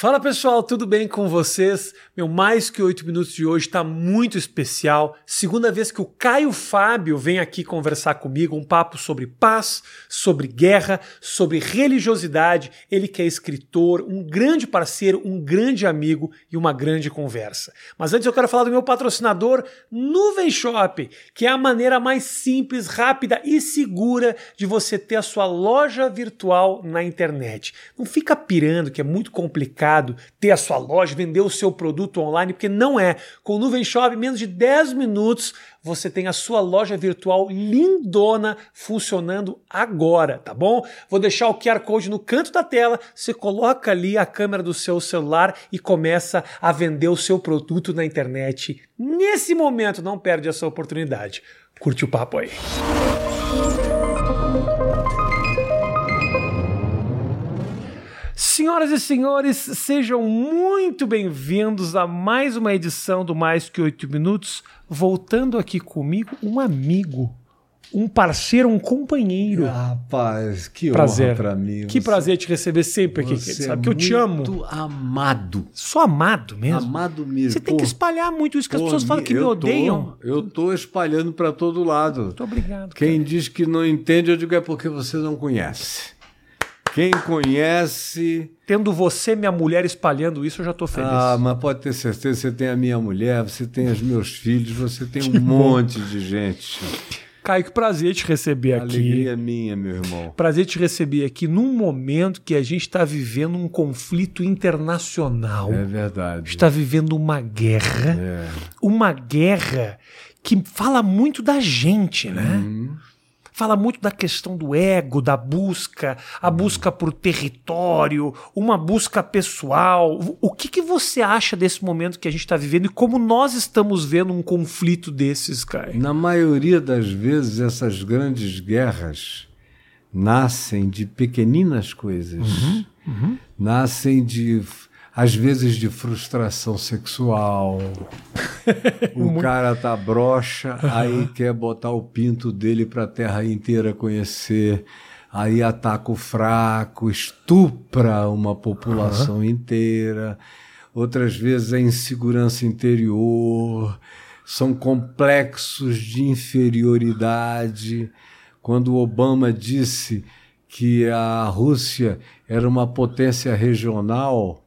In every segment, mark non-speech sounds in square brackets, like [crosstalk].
Fala pessoal, tudo bem com vocês? Meu mais que oito minutos de hoje está muito especial. Segunda vez que o Caio Fábio vem aqui conversar comigo, um papo sobre paz, sobre guerra, sobre religiosidade. Ele que é escritor, um grande parceiro, um grande amigo e uma grande conversa. Mas antes eu quero falar do meu patrocinador, Nuvem Shop, que é a maneira mais simples, rápida e segura de você ter a sua loja virtual na internet. Não fica pirando que é muito complicado ter a sua loja, vender o seu produto online, porque não é. Com o Nuvem Shop, em menos de 10 minutos, você tem a sua loja virtual lindona funcionando agora, tá bom? Vou deixar o QR Code no canto da tela, você coloca ali a câmera do seu celular e começa a vender o seu produto na internet. Nesse momento, não perde essa oportunidade. Curte o papo aí. Senhoras e senhores, sejam muito bem-vindos a mais uma edição do Mais Que Oito Minutos. Voltando aqui comigo, um amigo, um parceiro, um companheiro. Rapaz, que prazer. honra pra mim. Que prazer te receber sempre aqui, você. Sabe é que eu te amo. Muito amado. Sou amado mesmo. Amado mesmo. Você tem que espalhar muito isso, que as pô, pessoas falam que me eu tô- odeiam. eu tô espalhando pra todo lado. Muito obrigado. Quem cara. diz que não entende, eu digo é porque você não conhece. Quem conhece. Tendo você, minha mulher, espalhando isso, eu já tô feliz. Ah, mas pode ter certeza, você tem a minha mulher, você tem os meus filhos, você tem [laughs] um monte de gente. Caio, que prazer te receber aqui. Alegria minha, meu irmão. Prazer te receber aqui num momento que a gente está vivendo um conflito internacional. É verdade. está vivendo uma guerra, É. uma guerra que fala muito da gente, né? Hum. Fala muito da questão do ego, da busca, a busca por território, uma busca pessoal. O que, que você acha desse momento que a gente está vivendo e como nós estamos vendo um conflito desses, Caio? Na maioria das vezes, essas grandes guerras nascem de pequeninas coisas. Nascem de, às vezes, de frustração sexual. [laughs] o cara tá broxa, aí quer botar o pinto dele para a terra inteira conhecer. Aí ataca o fraco, estupra uma população inteira. Outras vezes é insegurança interior, são complexos de inferioridade. Quando Obama disse que a Rússia era uma potência regional,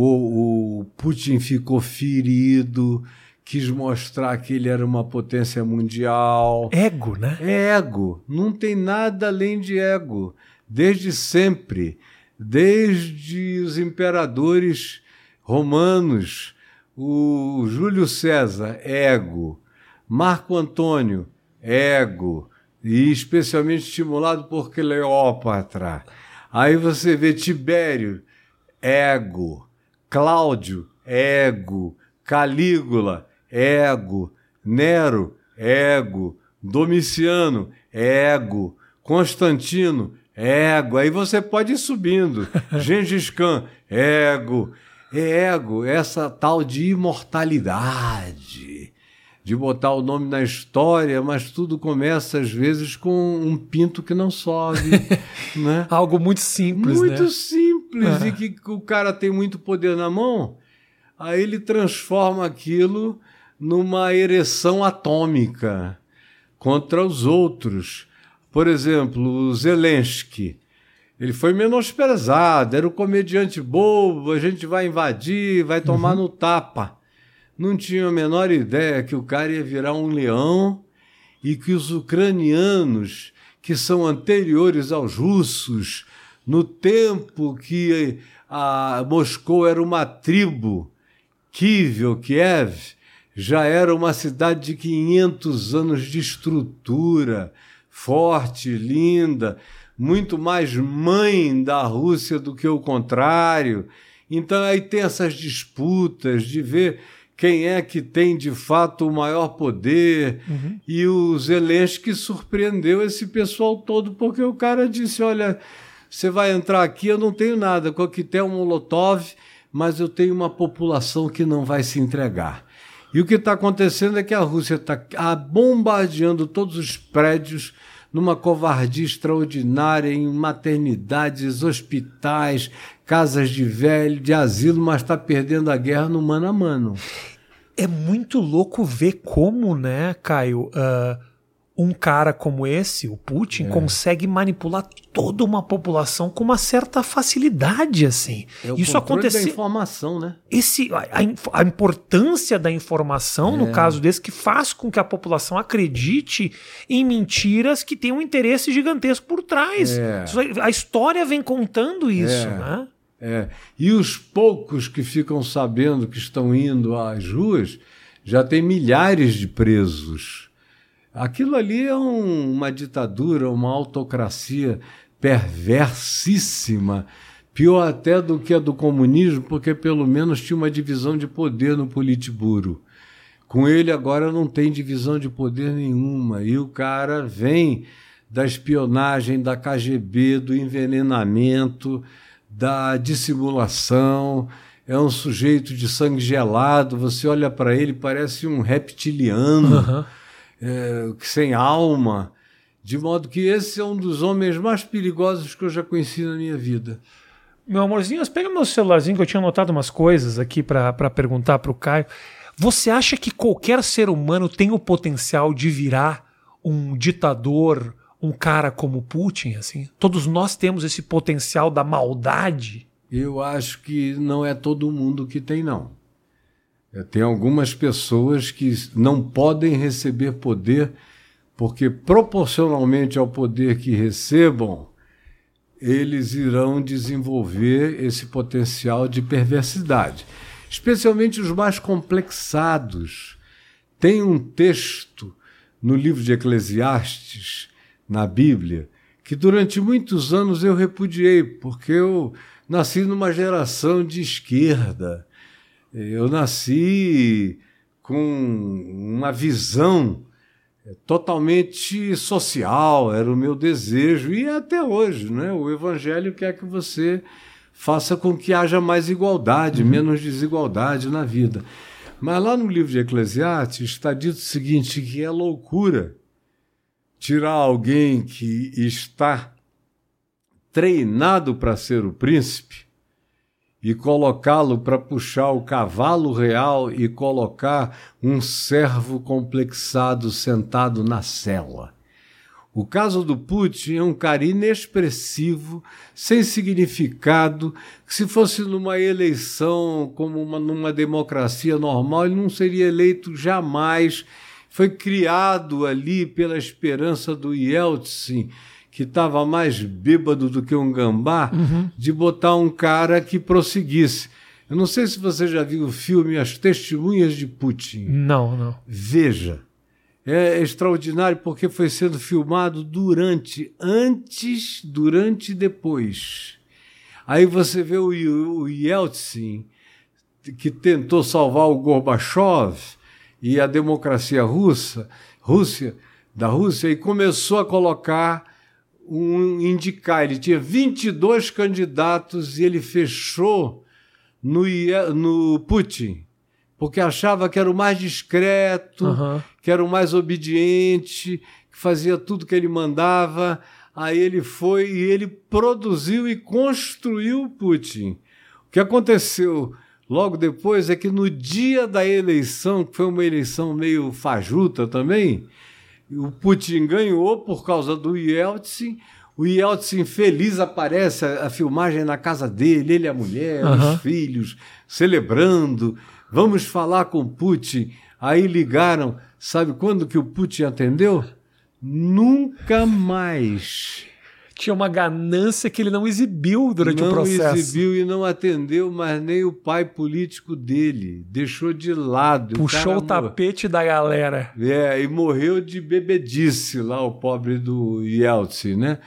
o, o Putin ficou ferido, quis mostrar que ele era uma potência mundial. Ego, né? Ego, não tem nada além de ego. Desde sempre, desde os imperadores romanos, o Júlio César, ego, Marco Antônio, ego, e especialmente estimulado por Cleópatra. Aí você vê Tibério, ego, Cláudio, ego, Calígula, ego, Nero, ego, Domiciano, ego, Constantino, ego. Aí você pode ir subindo. [laughs] Gengis Khan, ego. É ego, essa tal de imortalidade, de botar o nome na história, mas tudo começa às vezes com um pinto que não sobe, [laughs] né? Algo muito simples, muito né? simples É. e que o cara tem muito poder na mão, aí ele transforma aquilo numa ereção atômica contra os outros. Por exemplo, o Zelensky. Ele foi menosprezado, era o comediante bobo, a gente vai invadir, vai tomar no tapa. Não tinha a menor ideia que o cara ia virar um leão e que os ucranianos, que são anteriores aos russos, no tempo que a Moscou era uma tribo, Kiev ou Kiev, já era uma cidade de 500 anos de estrutura, forte, linda, muito mais mãe da Rússia do que o contrário. Então aí tem essas disputas de ver quem é que tem de fato o maior poder. E o Zelensky surpreendeu esse pessoal todo, porque o cara disse: Olha, você vai entrar aqui, eu não tenho nada, coquetel Molotov, mas eu tenho uma população que não vai se entregar. E o que está acontecendo é que a Rússia está bombardeando todos os prédios numa covardia extraordinária em maternidades, hospitais, casas de velho, de asilo, mas está perdendo a guerra no mano a mano. É muito louco ver como, né, Caio, uh, um cara como esse, o Putin, é. consegue manipular toda uma população com uma certa facilidade, assim. É o Isso acontece. Da informação, né? Esse, a, a importância da informação, é. no caso desse, que faz com que a população acredite em mentiras que têm um interesse gigantesco por trás. É. A história vem contando isso, é. né? É. E os poucos que ficam sabendo que estão indo às ruas já tem milhares de presos. Aquilo ali é um, uma ditadura, uma autocracia perversissima, pior até do que a do comunismo, porque pelo menos tinha uma divisão de poder no Politburo. Com ele agora não tem divisão de poder nenhuma. E o cara vem da espionagem, da KGB, do envenenamento, da dissimulação. É um sujeito de sangue gelado. Você olha para ele, parece um reptiliano. Uhum é, sem alma, de modo que esse é um dos homens mais perigosos que eu já conheci na minha vida. Meu amorzinho, pega meu celularzinho que eu tinha anotado umas coisas aqui para perguntar para o Caio. Você acha que qualquer ser humano tem o potencial de virar um ditador, um cara como Putin, assim? Todos nós temos esse potencial da maldade? Eu acho que não é todo mundo que tem, não. É, tem algumas pessoas que não podem receber poder porque, proporcionalmente ao poder que recebam, eles irão desenvolver esse potencial de perversidade. Especialmente os mais complexados. Tem um texto no livro de Eclesiastes, na Bíblia, que durante muitos anos eu repudiei, porque eu nasci numa geração de esquerda eu nasci com uma visão totalmente social, era o meu desejo, e até hoje, né? O Evangelho quer que você faça com que haja mais igualdade, uhum. menos desigualdade na vida. Mas lá no livro de Eclesiastes está dito o seguinte: que é loucura tirar alguém que está treinado para ser o príncipe e colocá-lo para puxar o cavalo real e colocar um servo complexado sentado na cela. O caso do Putin é um cara inexpressivo, sem significado, que se fosse numa eleição como uma, numa democracia normal, ele não seria eleito jamais. Foi criado ali pela esperança do Yeltsin, que estava mais bêbado do que um gambá, uhum. de botar um cara que prosseguisse. Eu não sei se você já viu o filme As Testemunhas de Putin. Não, não. Veja. É extraordinário porque foi sendo filmado durante, antes, durante e depois. Aí você vê o, o Yeltsin, que tentou salvar o Gorbachev e a democracia russa, Rússia, da Rússia, e começou a colocar um indicar. Ele tinha 22 candidatos e ele fechou no, no Putin, porque achava que era o mais discreto, uhum. que era o mais obediente, que fazia tudo que ele mandava. Aí ele foi e ele produziu e construiu o Putin. O que aconteceu logo depois é que no dia da eleição, que foi uma eleição meio fajuta também, o Putin ganhou por causa do Yeltsin. O Yeltsin feliz aparece a, a filmagem na casa dele, ele, a mulher, uhum. os filhos, celebrando. Vamos falar com o Putin. Aí ligaram. Sabe quando que o Putin atendeu? Nunca mais tinha uma ganância que ele não exibiu durante não o processo. Não exibiu e não atendeu mais nem o pai político dele. Deixou de lado. Puxou o, o tapete da galera. É, e morreu de bebedice lá, o pobre do Yeltsin, né?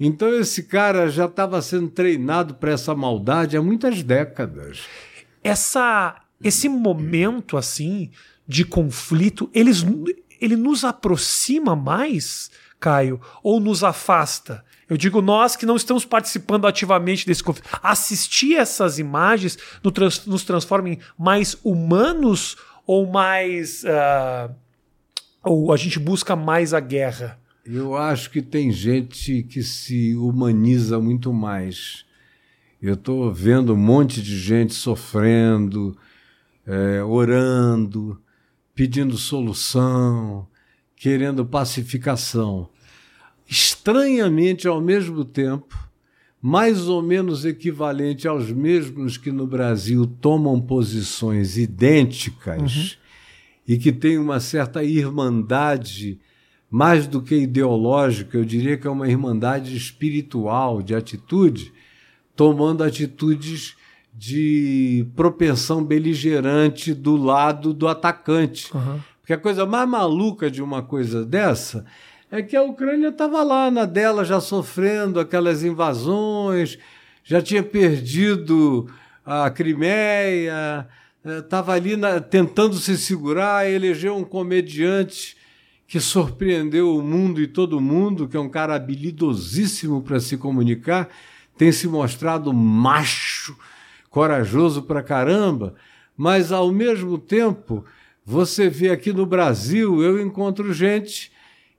Então esse cara já estava sendo treinado para essa maldade há muitas décadas. Essa, esse momento assim de conflito, eles, ele nos aproxima mais, Caio, ou nos afasta? Eu digo nós que não estamos participando ativamente desse conflito. Assistir essas imagens nos transforma em mais humanos ou mais. Uh, ou a gente busca mais a guerra? Eu acho que tem gente que se humaniza muito mais. Eu estou vendo um monte de gente sofrendo, é, orando, pedindo solução, querendo pacificação. Estranhamente, ao mesmo tempo, mais ou menos equivalente aos mesmos que no Brasil tomam posições idênticas uhum. e que têm uma certa irmandade, mais do que ideológica, eu diria que é uma irmandade espiritual, de atitude, tomando atitudes de propensão beligerante do lado do atacante. Uhum. Porque a coisa mais maluca de uma coisa dessa é que a Ucrânia estava lá na dela, já sofrendo aquelas invasões, já tinha perdido a Crimeia, estava eh, ali na, tentando se segurar, elegeu um comediante que surpreendeu o mundo e todo mundo, que é um cara habilidosíssimo para se comunicar, tem se mostrado macho, corajoso pra caramba, mas ao mesmo tempo, você vê aqui no Brasil, eu encontro gente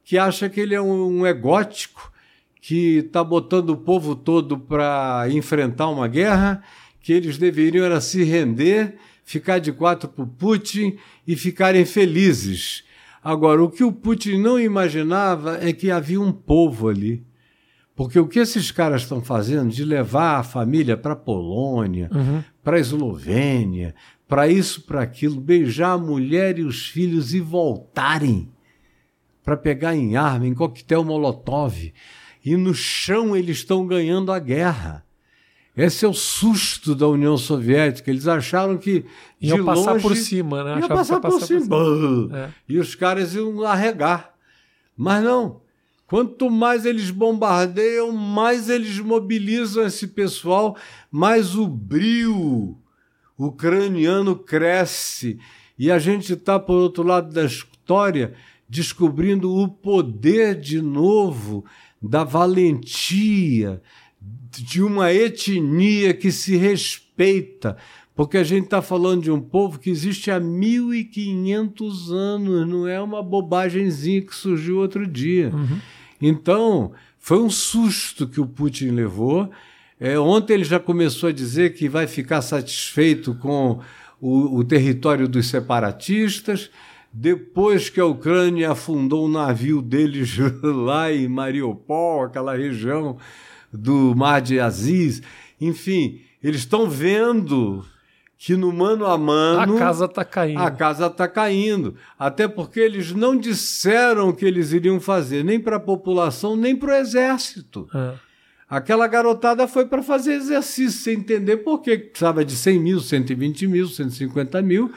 que acha que ele é um, um egótico, que está botando o povo todo para enfrentar uma guerra, que eles deveriam era se render, ficar de quatro para o Putin e ficarem felizes. Agora, o que o Putin não imaginava é que havia um povo ali porque o que esses caras estão fazendo de levar a família para a Polônia, uhum. para a Eslovênia, para isso, para aquilo, beijar a mulher e os filhos e voltarem para pegar em arma, em coquetel Molotov. E no chão eles estão ganhando a guerra. Esse é o susto da União Soviética. Eles acharam que. Iam passar longe, por cima, né? Ia passar, passar, por, cima. Por cima. É. E os caras iam arregar. Mas não. Quanto mais eles bombardeiam, mais eles mobilizam esse pessoal, mais o brio ucraniano cresce. E a gente está, por outro lado da história, descobrindo o poder de novo da valentia, de uma etnia que se respeita, porque a gente está falando de um povo que existe há 1.500 anos, não é uma bobagemzinha que surgiu outro dia. Uhum. Então, foi um susto que o Putin levou. É, ontem ele já começou a dizer que vai ficar satisfeito com o, o território dos separatistas. Depois que a Ucrânia afundou o navio deles [laughs] lá em Mariupol, aquela região do Mar de Aziz, enfim, eles estão vendo que no mano a mano. A casa está caindo. A casa está caindo. Até porque eles não disseram o que eles iriam fazer, nem para a população, nem para o exército. É. Aquela garotada foi para fazer exercício, sem entender por que precisava de 100 mil, 120 mil, 150 mil,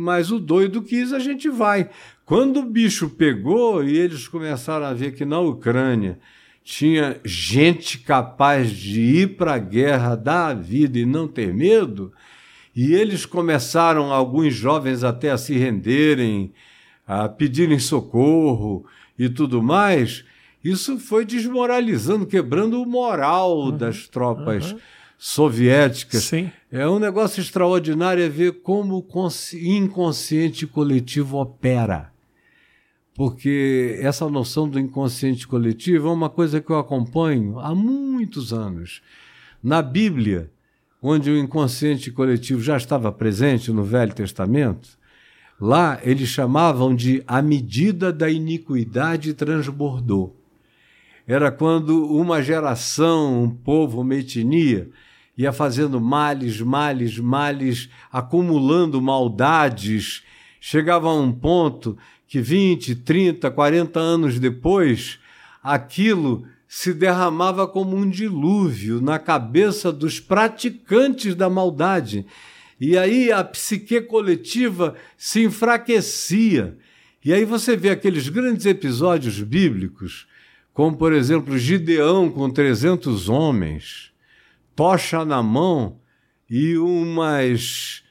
mas o doido quis, a gente vai. Quando o bicho pegou e eles começaram a ver que na Ucrânia tinha gente capaz de ir para a guerra, dar a vida e não ter medo, e eles começaram, alguns jovens até a se renderem, a pedirem socorro e tudo mais. Isso foi desmoralizando, quebrando o moral uhum, das tropas uhum. Soviéticas. Sim. É um negócio extraordinário é ver como o inconsciente coletivo opera. Porque essa noção do inconsciente coletivo é uma coisa que eu acompanho há muitos anos. Na Bíblia, onde o inconsciente coletivo já estava presente no Velho Testamento, lá eles chamavam de a medida da iniquidade transbordou. Era quando uma geração, um povo, uma etnia, ia fazendo males, males, males, acumulando maldades, chegava a um ponto que 20, 30, 40 anos depois, aquilo se derramava como um dilúvio na cabeça dos praticantes da maldade. E aí a psique coletiva se enfraquecia. E aí você vê aqueles grandes episódios bíblicos, como por exemplo Gideão com 300 homens, tocha na mão e umas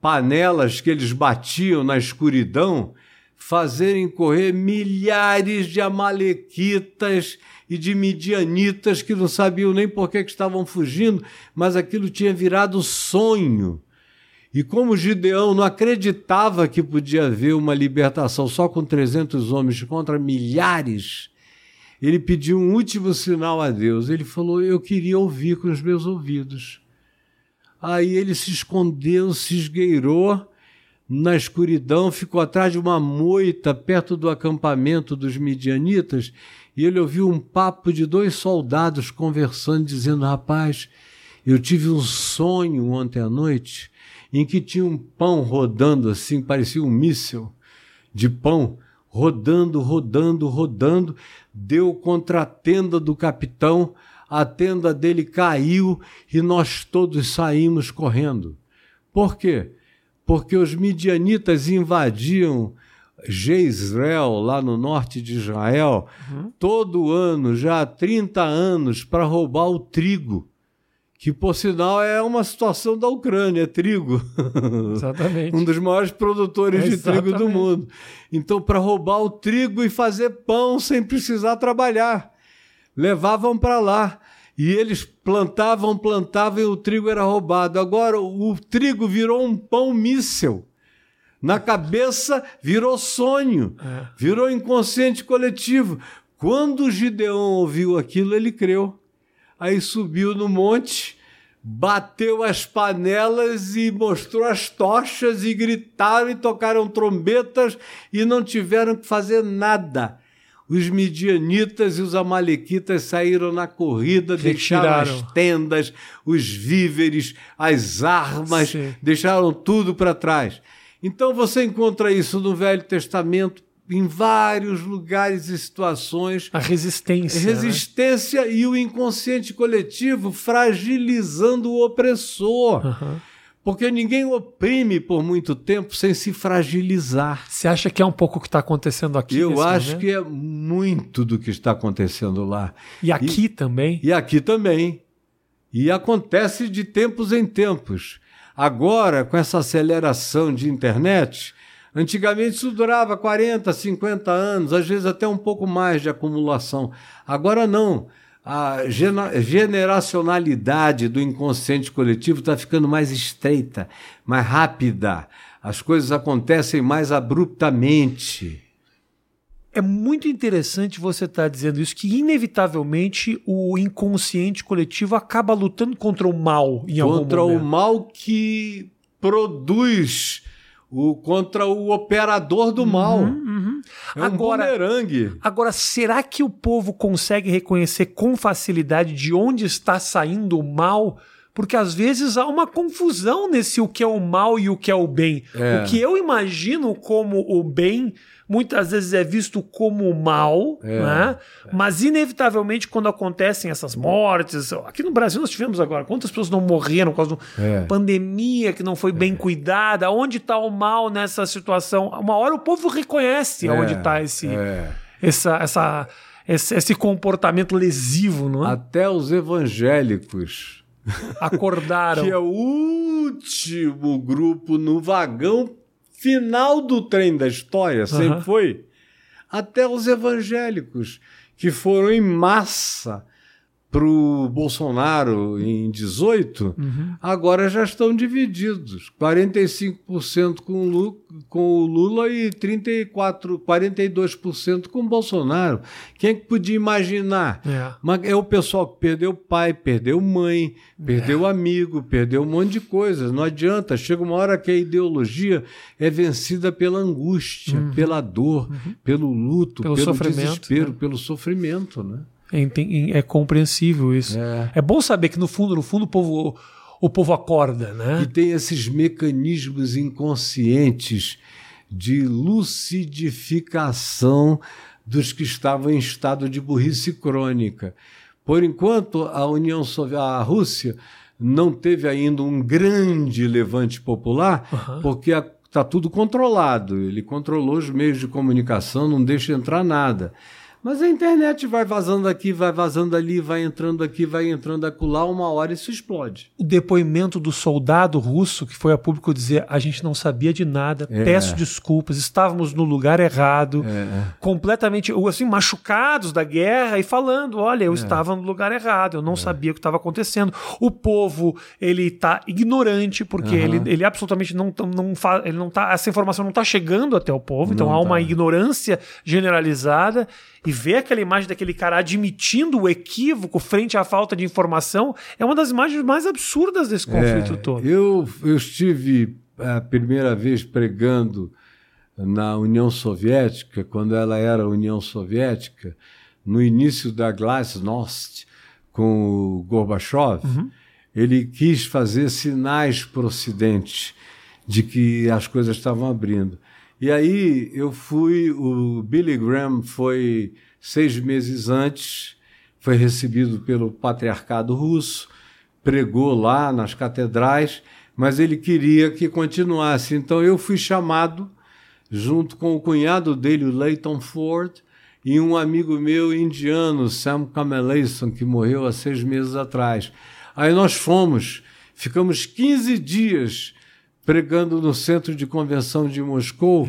panelas que eles batiam na escuridão, fazerem correr milhares de amalequitas e de midianitas que não sabiam nem por que, estavam fugindo, mas aquilo tinha virado sonho. E como Gideão não acreditava que podia haver uma libertação só com 300 homens contra milhares, ele pediu um último sinal a Deus. Ele falou: Eu queria ouvir com os meus ouvidos. Aí ele se escondeu, se esgueirou na escuridão, ficou atrás de uma moita perto do acampamento dos midianitas e ele ouviu um papo de dois soldados conversando, dizendo: Rapaz, eu tive um sonho ontem à noite em que tinha um pão rodando assim, parecia um míssil de pão, rodando, rodando, rodando, deu contra a tenda do capitão, a tenda dele caiu e nós todos saímos correndo. Por quê? Porque os midianitas invadiam Jezreel, lá no norte de Israel, uhum. todo ano, já há 30 anos, para roubar o trigo que por sinal é uma situação da Ucrânia, é trigo. Exatamente. [laughs] um dos maiores produtores de trigo do mundo. Então, para roubar o trigo e fazer pão sem precisar trabalhar, levavam para lá. E eles plantavam, plantavam e o trigo era roubado. Agora o trigo virou um pão míssel. Na cabeça virou sonho, é. virou inconsciente coletivo. Quando Gideon ouviu aquilo, ele creu. Aí subiu no monte, bateu as panelas e mostrou as tochas e gritaram e tocaram trombetas e não tiveram que fazer nada. Os midianitas e os amalequitas saíram na corrida, Retiraram. deixaram as tendas, os víveres, as armas, Sim. deixaram tudo para trás. Então você encontra isso no Velho Testamento em vários lugares e situações. A resistência. Né? Resistência né? e o inconsciente coletivo fragilizando o opressor. Uhum. Porque ninguém oprime por muito tempo sem se fragilizar. Você acha que é um pouco o que está acontecendo aqui? Eu acho momento? que é muito do que está acontecendo lá. E aqui e, também? E aqui também. E acontece de tempos em tempos. Agora, com essa aceleração de internet, Antigamente isso durava 40, 50 anos, às vezes até um pouco mais de acumulação. Agora não. A generacionalidade do inconsciente coletivo está ficando mais estreita, mais rápida. As coisas acontecem mais abruptamente. É muito interessante você estar tá dizendo isso, que inevitavelmente o inconsciente coletivo acaba lutando contra o mal em algum contra momento. Contra o mal que produz o, contra o operador do mal. Uhum, uhum. É um agora, bumerangue. Agora, será que o povo consegue reconhecer com facilidade de onde está saindo o mal? Porque às vezes há uma confusão nesse o que é o mal e o que é o bem. É. O que eu imagino como o bem muitas vezes é visto como mal, é, né? É. mas inevitavelmente quando acontecem essas mortes, aqui no Brasil nós tivemos agora, quantas pessoas não morreram por causa da é. pandemia que não foi bem é. cuidada, onde está o mal nessa situação? Uma hora o povo reconhece é, onde está esse, essa, essa, esse, esse comportamento lesivo, não é? Até os evangélicos acordaram. [laughs] que é o último grupo no vagão final do trem da história, sempre uhum. foi, até os evangélicos, que foram em massa para o Bolsonaro em 18, uhum. agora já estão divididos. 45% com o, Lula, com o Lula e 34, 42% com o Bolsonaro. Quem que podia imaginar? É. Mas é o pessoal que perdeu pai, perdeu mãe, perdeu é. amigo, perdeu um monte de coisas. Não adianta. Chega uma hora que a ideologia é vencida pela angústia, uhum. pela dor, uhum. pelo luto, pelo, pelo desespero, né? pelo sofrimento, né? É, é compreensível isso. É. é bom saber que no fundo, no fundo, o povo, o povo acorda, né? E tem esses mecanismos inconscientes de lucidificação dos que estavam em estado de burrice crônica. Por enquanto, a União Soviética, a Rússia, não teve ainda um grande levante popular, uhum. porque está tudo controlado. Ele controlou os meios de comunicação, não deixa entrar nada. Mas a internet vai vazando aqui, vai vazando ali, vai entrando aqui, vai entrando acolá, uma hora isso explode. O depoimento do soldado russo que foi a público dizer: a gente não sabia de nada, é. peço desculpas, estávamos no lugar errado, é. completamente assim, machucados da guerra e falando: olha, eu é. estava no lugar errado, eu não é. sabia o que estava acontecendo. O povo, ele está ignorante, porque uhum. ele, ele absolutamente não, não, ele não tá, essa informação não está chegando até o povo, então não há uma tá. ignorância generalizada e ver aquela imagem daquele cara admitindo o equívoco frente à falta de informação é uma das imagens mais absurdas desse conflito É, todo. Eu, eu estive a primeira vez pregando na União Soviética, quando ela era União Soviética, no início da Glasnost, com o Gorbachev, ele quis fazer sinais para o Ocidente de que as coisas estavam abrindo. E aí eu fui, o Billy Graham foi seis meses antes, foi recebido pelo patriarcado russo, pregou lá nas catedrais, mas ele queria que continuasse. Então eu fui chamado, junto com o cunhado dele, o Leighton Ford, e um amigo meu indiano, Sam Kameleison, que morreu há seis meses atrás. Aí nós fomos, ficamos 15 dias pregando no centro de convenção de Moscou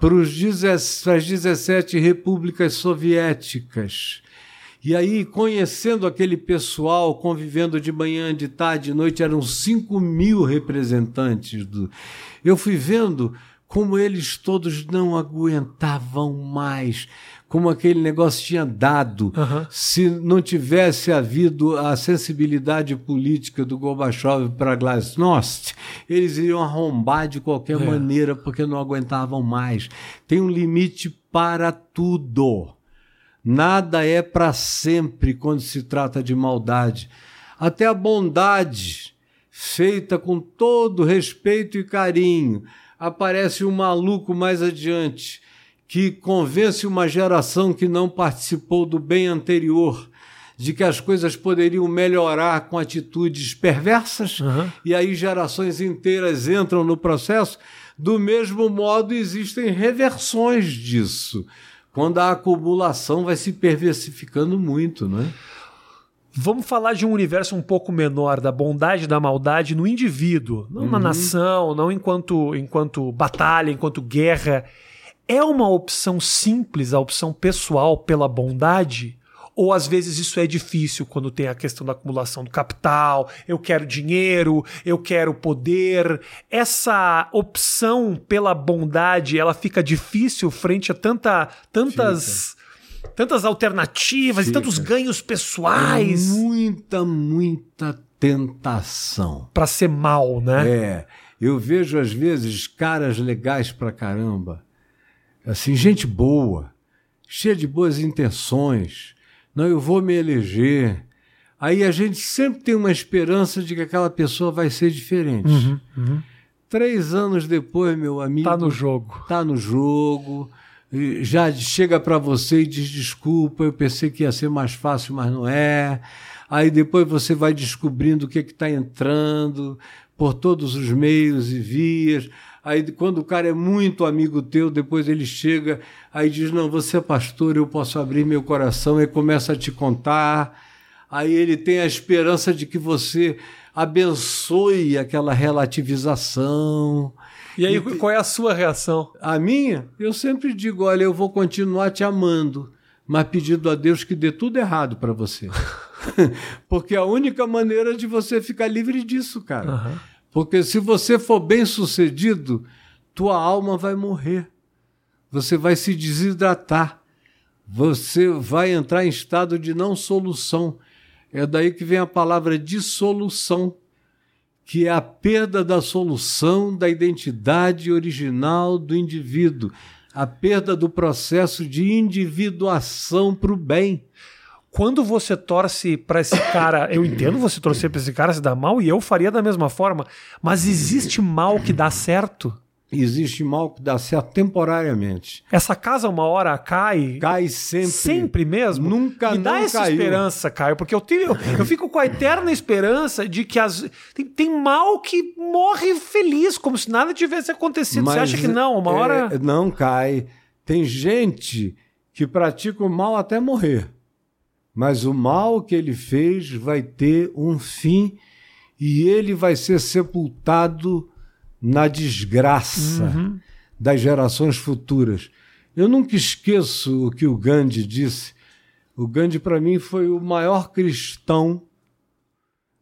para as 17 repúblicas soviéticas. E aí, conhecendo aquele pessoal, convivendo de manhã, de tarde, de noite, eram 5 mil representantes. Do... Eu fui vendo como eles todos não aguentavam mais, como aquele negócio tinha dado. Aham. Se não tivesse havido a sensibilidade política do Gorbachev para Glasnost, eles iriam arrombar de qualquer É. maneira, porque não aguentavam mais. Tem um limite para tudo. Nada é para sempre quando se trata de maldade. Até a bondade, feita com todo respeito e carinho, aparece um maluco mais adiante que convence uma geração que não participou do bem anterior de que as coisas poderiam melhorar com atitudes perversas, Aham. e aí gerações inteiras entram no processo. Do mesmo modo, existem reversões disso, quando a acumulação vai se perversificando muito, né? Vamos falar de um universo um pouco menor, da bondade e da maldade no indivíduo, não na nação, não enquanto, enquanto batalha, enquanto guerra. É uma opção simples, a opção pessoal pela bondade? Ou às vezes isso é difícil quando tem a questão da acumulação do capital, eu quero dinheiro, eu quero poder. Essa opção pela bondade, ela fica difícil frente a tanta, tantas, tantas alternativas e Fica. tantos ganhos É pessoais muita, muita tentação. para ser mal, né? É, eu vejo às vezes caras legais pra caramba, assim, gente boa, cheia de boas intenções. Não, eu vou me eleger. Aí a gente sempre tem uma esperança de que aquela pessoa vai ser diferente. Três anos depois, meu amigo, Tá no jogo. tá no jogo, já chega para você e diz desculpa, eu pensei que ia ser mais fácil, mas não é. Aí depois você vai descobrindo o que está entrando por todos os meios e vias. Aí quando o cara é muito amigo teu, depois ele chega, aí diz: Não, você é pastor, eu posso abrir meu coração, e começa a te contar. Aí ele tem a esperança de que você abençoe aquela relativização. E aí, qual é a sua reação? A minha, eu sempre digo: olha, eu vou continuar te amando, mas pedindo a Deus que dê tudo errado para você. [laughs] [laughs] Porque a única maneira de você ficar livre disso, cara. Aham. Porque se você for bem sucedido, tua alma vai morrer. Você vai se desidratar. Você vai entrar em estado de não solução. É daí que vem a palavra dissolução, que é a perda da solução da identidade original do indivíduo, a perda do processo de individuação para o bem. Quando você torce pra esse cara, [coughs] eu entendo você torcer pra esse cara se dar mal e eu faria da mesma forma, mas existe mal que dá certo? Existe mal que dá certo temporariamente. Essa casa uma hora cai. Cai sempre. Sempre mesmo? Nunca Me dá não essa caiu. esperança, Caio, porque eu, tenho, eu fico com a eterna esperança de que as, tem, tem mal que morre feliz, como se nada tivesse acontecido. Você acha que não? Uma é, hora. Não cai. Tem gente que pratica o mal até morrer. Mas o mal que ele fez vai ter um fim e ele vai ser sepultado na desgraça Uhum. das gerações futuras. Eu nunca esqueço o que o Gandhi disse. O Gandhi, para mim, foi o maior cristão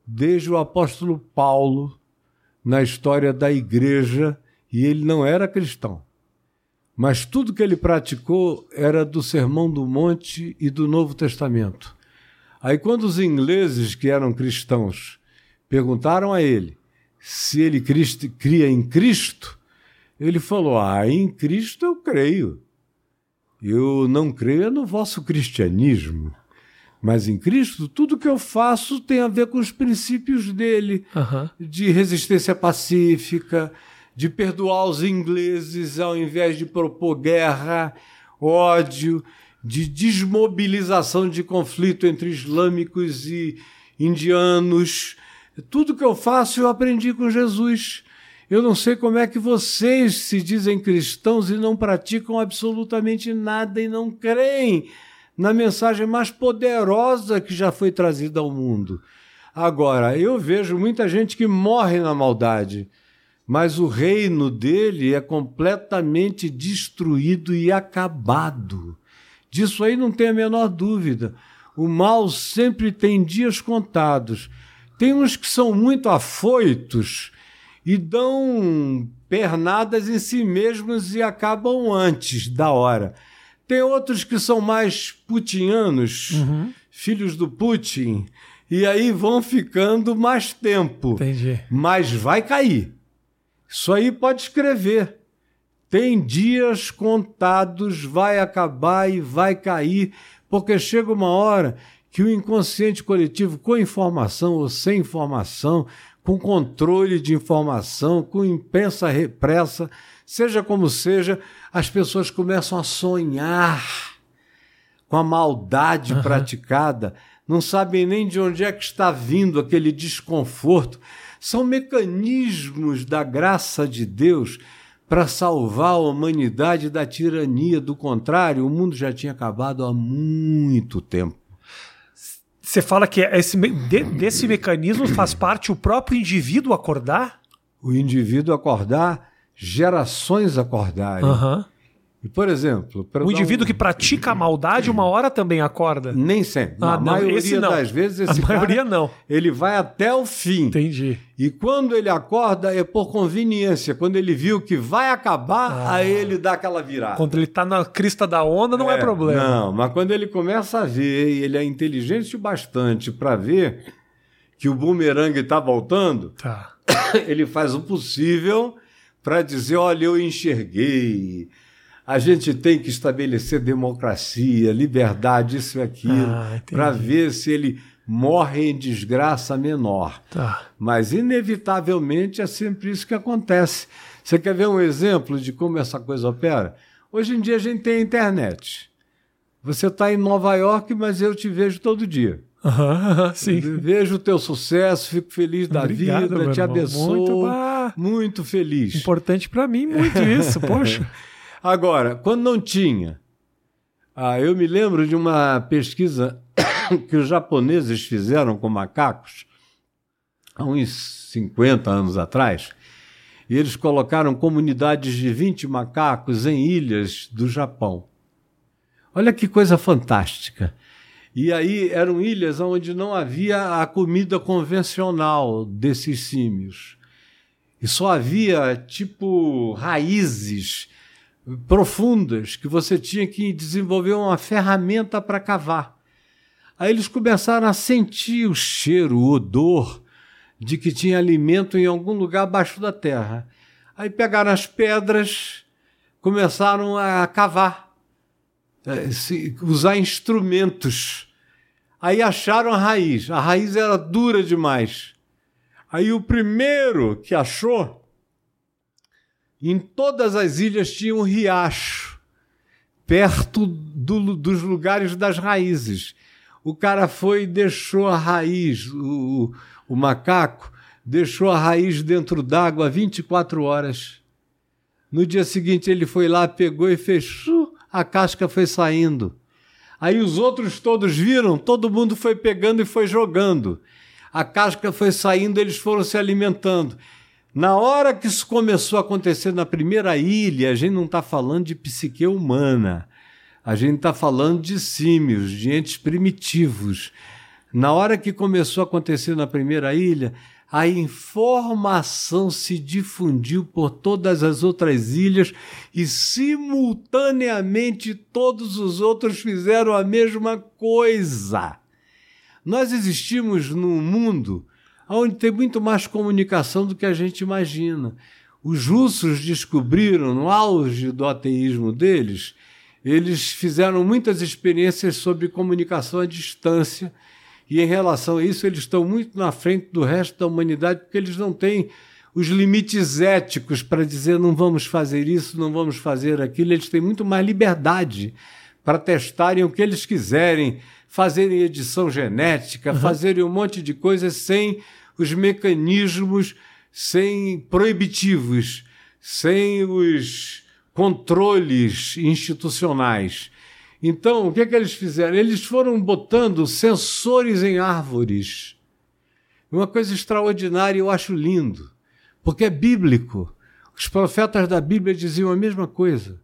desde o apóstolo Paulo na história da igreja, e ele não era cristão. Mas tudo que ele praticou era do Sermão do Monte e do Novo Testamento. Aí, quando os ingleses, que eram cristãos, perguntaram a ele se ele cria em Cristo, ele falou: Ah, em Cristo eu creio. Eu não creio no vosso cristianismo. Mas em Cristo, tudo que eu faço tem a ver com os princípios dele, Aham. de resistência pacífica, de perdoar os ingleses ao invés de propor guerra, ódio, de desmobilização de conflito entre islâmicos e indianos. Tudo que eu faço eu aprendi com Jesus. Eu não sei como é que vocês se dizem cristãos e não praticam absolutamente nada e não creem na mensagem mais poderosa que já foi trazida ao mundo. Agora, eu vejo muita gente que morre na maldade, mas o reino dele é completamente destruído e acabado. Disso aí não tem a menor dúvida. O mal sempre tem dias contados. Tem uns que são muito afoitos e dão pernadas em si mesmos e acabam antes da hora. Tem outros que são mais putinianos, filhos do Putin, e aí vão ficando mais tempo. Entendi. Mas vai cair. Isso aí pode escrever. Tem dias contados, vai acabar e vai cair, porque chega uma hora que o inconsciente coletivo, com informação ou sem informação, com controle de informação, com imprensa repressa, seja como seja, as pessoas começam a sonhar com a maldade praticada, não sabem nem de onde é que está vindo aquele desconforto. São mecanismos da graça de Deus para salvar a humanidade da tirania. Do contrário, o mundo já tinha acabado há muito tempo. Você fala que esse, de- desse mecanismo faz parte o próprio indivíduo acordar? O indivíduo acordar, gerações acordarem. Aham. Por exemplo, O indivíduo um- que pratica a maldade, uma hora também acorda. nem sempre. Ah, Na não, maioria das vezes A esse maioria cara, não. ele vai até o fim. Entendi. E quando ele acorda é por conveniência. Quando ele viu que vai acabar, Ah. aí ele dá aquela virada. Quando ele tá na crista da onda, não é, problema. Não, mas quando ele começa a ver, e ele é inteligente o bastante para ver que o bumerangue está voltando, Tá. [coughs] ele faz o possível para dizer: olha, eu enxerguei. A gente tem que estabelecer democracia, liberdade, isso e aquilo, Ah, para ver se ele morre em desgraça menor. Tá. Mas, inevitavelmente, é sempre isso que acontece. Você quer ver um exemplo de como essa coisa opera? Hoje em dia a gente tem a internet. Você está em Nova York, mas eu te vejo todo dia. Aham, [laughs] sim. Vejo o teu sucesso, fico feliz da Obrigado, vida, te abençoo. Muito, muito feliz. importante pra mim, muito isso, poxa. [laughs] Agora, quando não tinha, ah, eu me lembro de uma pesquisa [coughs] que os japoneses fizeram com macacos há uns 50 anos atrás, e eles colocaram comunidades de 20 macacos em ilhas do Japão. Olha que coisa fantástica. E aí eram ilhas onde não havia a comida convencional desses símios. E só havia, tipo, raízes profundas que você tinha que desenvolver uma ferramenta para cavar. Aí eles começaram a sentir o cheiro, o odor de que tinha alimento em algum lugar abaixo da terra. Aí pegaram as pedras, começaram a cavar, se- usar instrumentos. Aí acharam a raiz. A raiz era dura demais. Aí o primeiro que achou em todas as ilhas tinha um riacho, perto do- dos lugares das raízes. O cara foi e deixou a raiz, o, o macaco deixou a raiz dentro d'água 24 horas. No dia seguinte ele foi lá, pegou e fechou, a casca foi saindo. Aí os outros todos viram, todo mundo foi pegando e foi jogando. A casca foi saindo, eles foram se alimentando. Na hora que isso começou a acontecer na primeira ilha, a gente não está falando de psique humana. A gente está falando de símios, de entes primitivos. Na hora que começou a acontecer na primeira ilha, a informação se difundiu por todas as outras ilhas e simultaneamente todos os outros fizeram a mesma coisa. Nós existimos num mundo onde tem muito mais comunicação do que a gente imagina. Os russos descobriram, no auge do ateísmo deles, eles fizeram muitas experiências sobre comunicação à distância e em relação a isso, eles estão muito na frente do resto da humanidade, porque eles não têm os limites éticos para dizer não vamos fazer isso, não vamos fazer aquilo. Eles têm muito mais liberdade para testarem o que eles quiserem, fazerem edição genética, uhum. fazerem um monte de coisas sem os mecanismos, sem proibitivos, sem os controles institucionais. Então, o que, é que eles fizeram? Eles foram botando sensores em árvores. Uma coisa extraordinária, eu acho lindo, porque é bíblico. Os profetas da Bíblia diziam a mesma coisa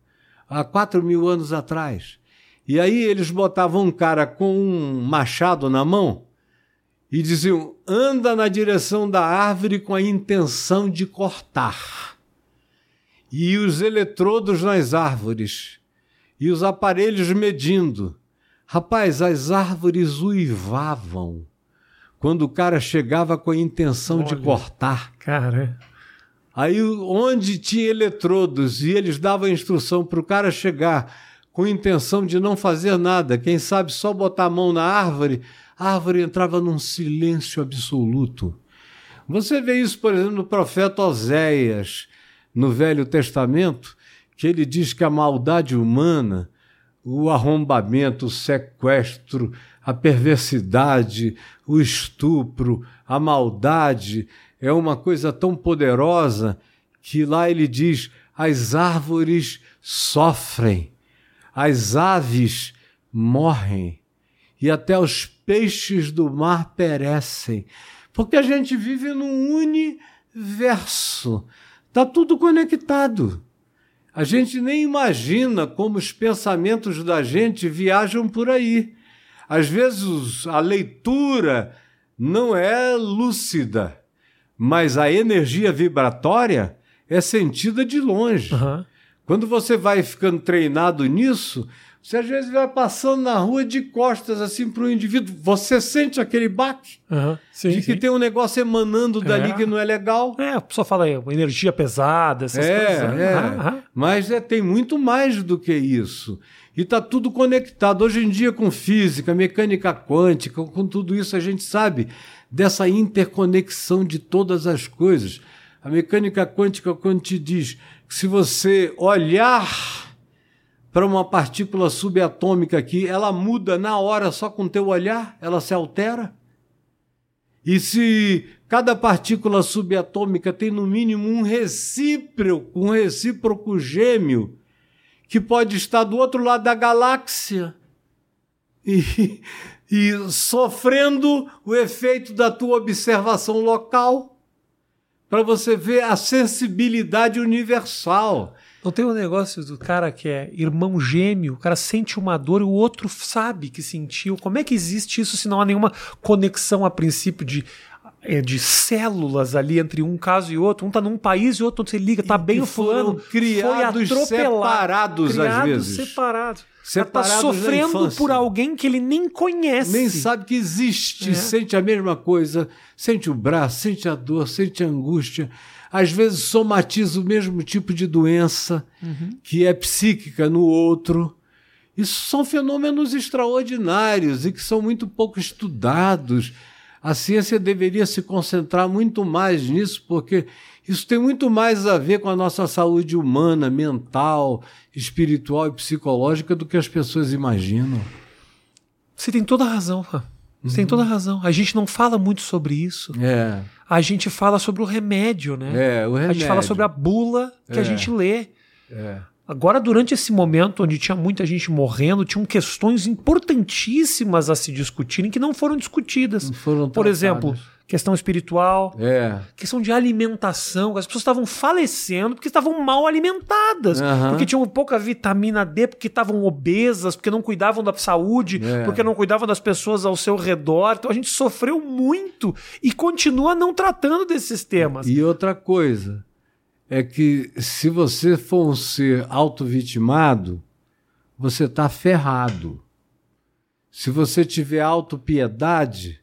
há quatro mil anos atrás. E aí eles botavam um cara com um machado na mão e diziam: anda na direção da árvore com a intenção de cortar. E os eletrodos nas árvores e os aparelhos medindo. Rapaz, as árvores uivavam quando o cara chegava com a intenção Olha, de cortar. Cara. Aí, onde tinha eletrodos e eles davam a instrução para o cara chegar com a intenção de não fazer nada, quem sabe só botar a mão na árvore, a árvore entrava num silêncio absoluto. Você vê isso, por exemplo, no profeta Oséias, no Velho Testamento, que ele diz que a maldade humana, o arrombamento, o sequestro, a perversidade, o estupro, a maldade é uma coisa tão poderosa que lá ele diz: as árvores sofrem, as aves morrem e até os peixes do mar perecem, porque a gente vive num universo, está tudo conectado. A gente nem imagina como os pensamentos da gente viajam por aí. Às vezes a leitura não é lúcida, mas a energia vibratória é sentida de longe. Uhum. Quando você vai ficando treinado nisso, você às vezes vai passando na rua de costas assim para o indivíduo, você sente aquele baque uhum, sim, de que sim. tem um negócio emanando dali é. que não é legal. É, a pessoa fala aí, energia pesada, essas é, coisas. É. Uhum. Mas é, tem muito mais do que isso. E está tudo conectado. Hoje em dia, com física, mecânica quântica, com tudo isso, a gente sabe dessa interconexão de todas as coisas. A mecânica quântica, quando te diz que se você olhar para uma partícula subatômica aqui, ela muda na hora só com teu olhar, ela se altera. E se cada partícula subatômica tem no mínimo um recíproco, um recíproco gêmeo, que pode estar do outro lado da galáxia [laughs] e, e sofrendo o efeito da tua observação local, para você ver a sensibilidade universal. Não tem um negócio do cara que é irmão gêmeo, o cara sente uma dor e o outro sabe que sentiu. Como é que existe isso se não há nenhuma conexão a princípio de, é, de células ali entre um caso e outro? Um tá num país e o outro você liga, tá bem o fulano. Criados foi separados criados às vezes. separados. Separados tá sofrendo por alguém que ele nem conhece. Nem sabe que existe, é. sente a mesma coisa, sente o braço, sente a dor, sente a angústia às vezes somatiza o mesmo tipo de doença uhum. que é psíquica no outro. Isso são fenômenos extraordinários e que são muito pouco estudados. A ciência deveria se concentrar muito mais nisso, porque isso tem muito mais a ver com a nossa saúde humana, mental, espiritual e psicológica do que as pessoas imaginam. Você tem toda a razão, Fá. Você tem toda a razão. A gente não fala muito sobre isso. É. A gente fala sobre o remédio, né? É, o remédio. A gente fala sobre a bula que é. a gente lê. É. Agora, durante esse momento onde tinha muita gente morrendo, tinham questões importantíssimas a se discutirem que não foram discutidas. Não foram Por exemplo, questão espiritual, É. questão de alimentação. As pessoas estavam falecendo porque estavam mal alimentadas, Aham. porque tinham pouca vitamina D, porque estavam obesas, porque não cuidavam da saúde, É. porque não cuidavam das pessoas ao seu redor. Então a gente sofreu muito e continua não tratando desses temas. E outra coisa é que se você for um ser auto-vitimado, você está ferrado. Se você tiver autopiedade,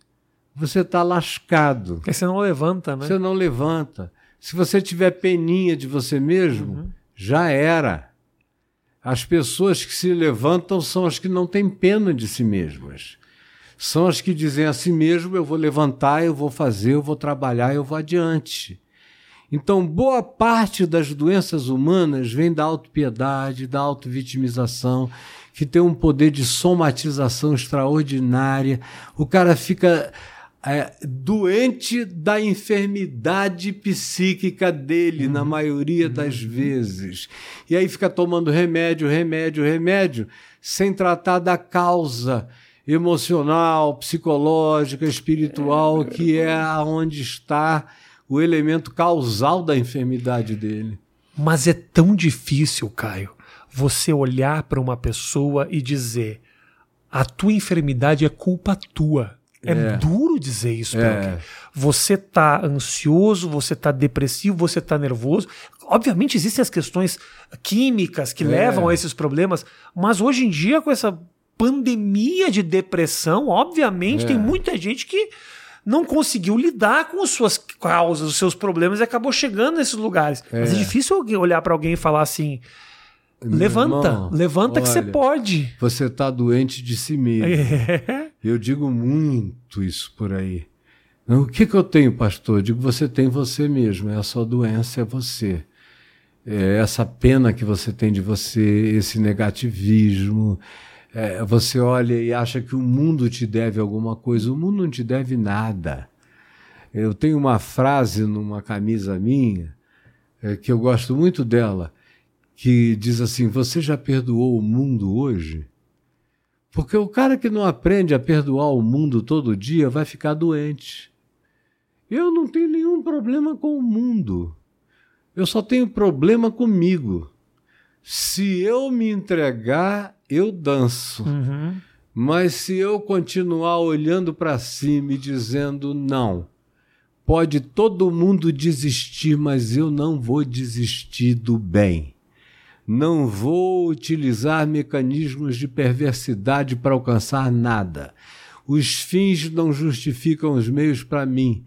você está lascado. Porque você não levanta, né? Você não levanta. Se você tiver peninha de você mesmo, já era. As pessoas que se levantam são as que não têm pena de si mesmas. São as que dizem a si mesmo: eu vou levantar, eu vou fazer, eu vou trabalhar, eu vou adiante. Então, boa parte das doenças humanas vem da autopiedade, da autovitimização, que tem um poder de somatização extraordinária. O cara fica é, doente da enfermidade psíquica dele, na maioria das vezes. E aí fica tomando remédio, remédio, remédio, sem tratar da causa emocional, psicológica, espiritual, que é onde está o elemento causal da enfermidade dele. Mas é tão difícil, Caio, você olhar para uma pessoa e dizer: a tua enfermidade é culpa tua. É, É. duro dizer isso É. Você tá ansioso, você tá depressivo, você tá nervoso. Obviamente existem as questões químicas que É. levam a esses problemas, mas hoje em dia, com essa pandemia de depressão, obviamente É. tem muita gente que não conseguiu lidar com as suas causas, os seus problemas e acabou chegando nesses lugares. Mas é difícil alguém olhar pra alguém e falar assim: levanta, irmão, levanta que você olha, pode. Você está doente de si mesmo. [laughs] Eu digo muito isso por aí. O que, que eu tenho, pastor? Eu digo, você tem você mesmo, é a sua doença, é você. É essa pena que você tem de você, esse negativismo. É, você olha e acha que o mundo te deve alguma coisa. O mundo não te deve nada. Eu tenho uma frase numa camisa minha, é, que eu gosto muito dela, que diz assim: Você já perdoou o mundo hoje? Porque o cara que não aprende a perdoar o mundo todo dia vai ficar doente. Eu não tenho nenhum problema com o mundo. Eu só tenho problema comigo. Se eu me entregar, eu danço. Uhum. Mas se eu continuar olhando para cima e dizendo não, pode todo mundo desistir, mas eu não vou desistir do bem. Não vou utilizar mecanismos de perversidade para alcançar nada. Os fins não justificam os meios para mim.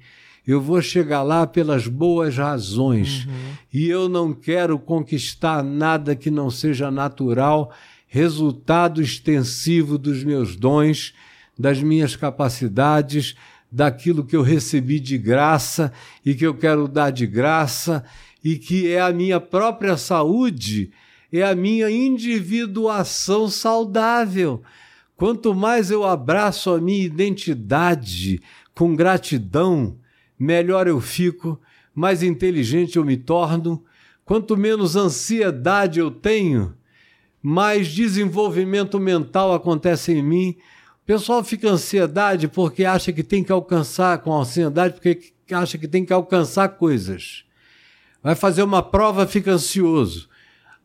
Eu vou chegar lá pelas boas razões. E eu não quero conquistar nada que não seja natural, resultado extensivo dos meus dons, das minhas capacidades, daquilo que eu recebi de graça e que eu quero dar de graça e que é a minha própria saúde, é a minha individuação saudável. Quanto mais eu abraço a minha identidade com gratidão, melhor eu fico, mais inteligente eu me torno. Quanto menos ansiedade eu tenho, mais desenvolvimento mental acontece em mim. O pessoal fica ansiedade porque acha que tem que alcançar, com ansiedade, porque acha que tem que alcançar coisas. Vai fazer uma prova, fica ansioso.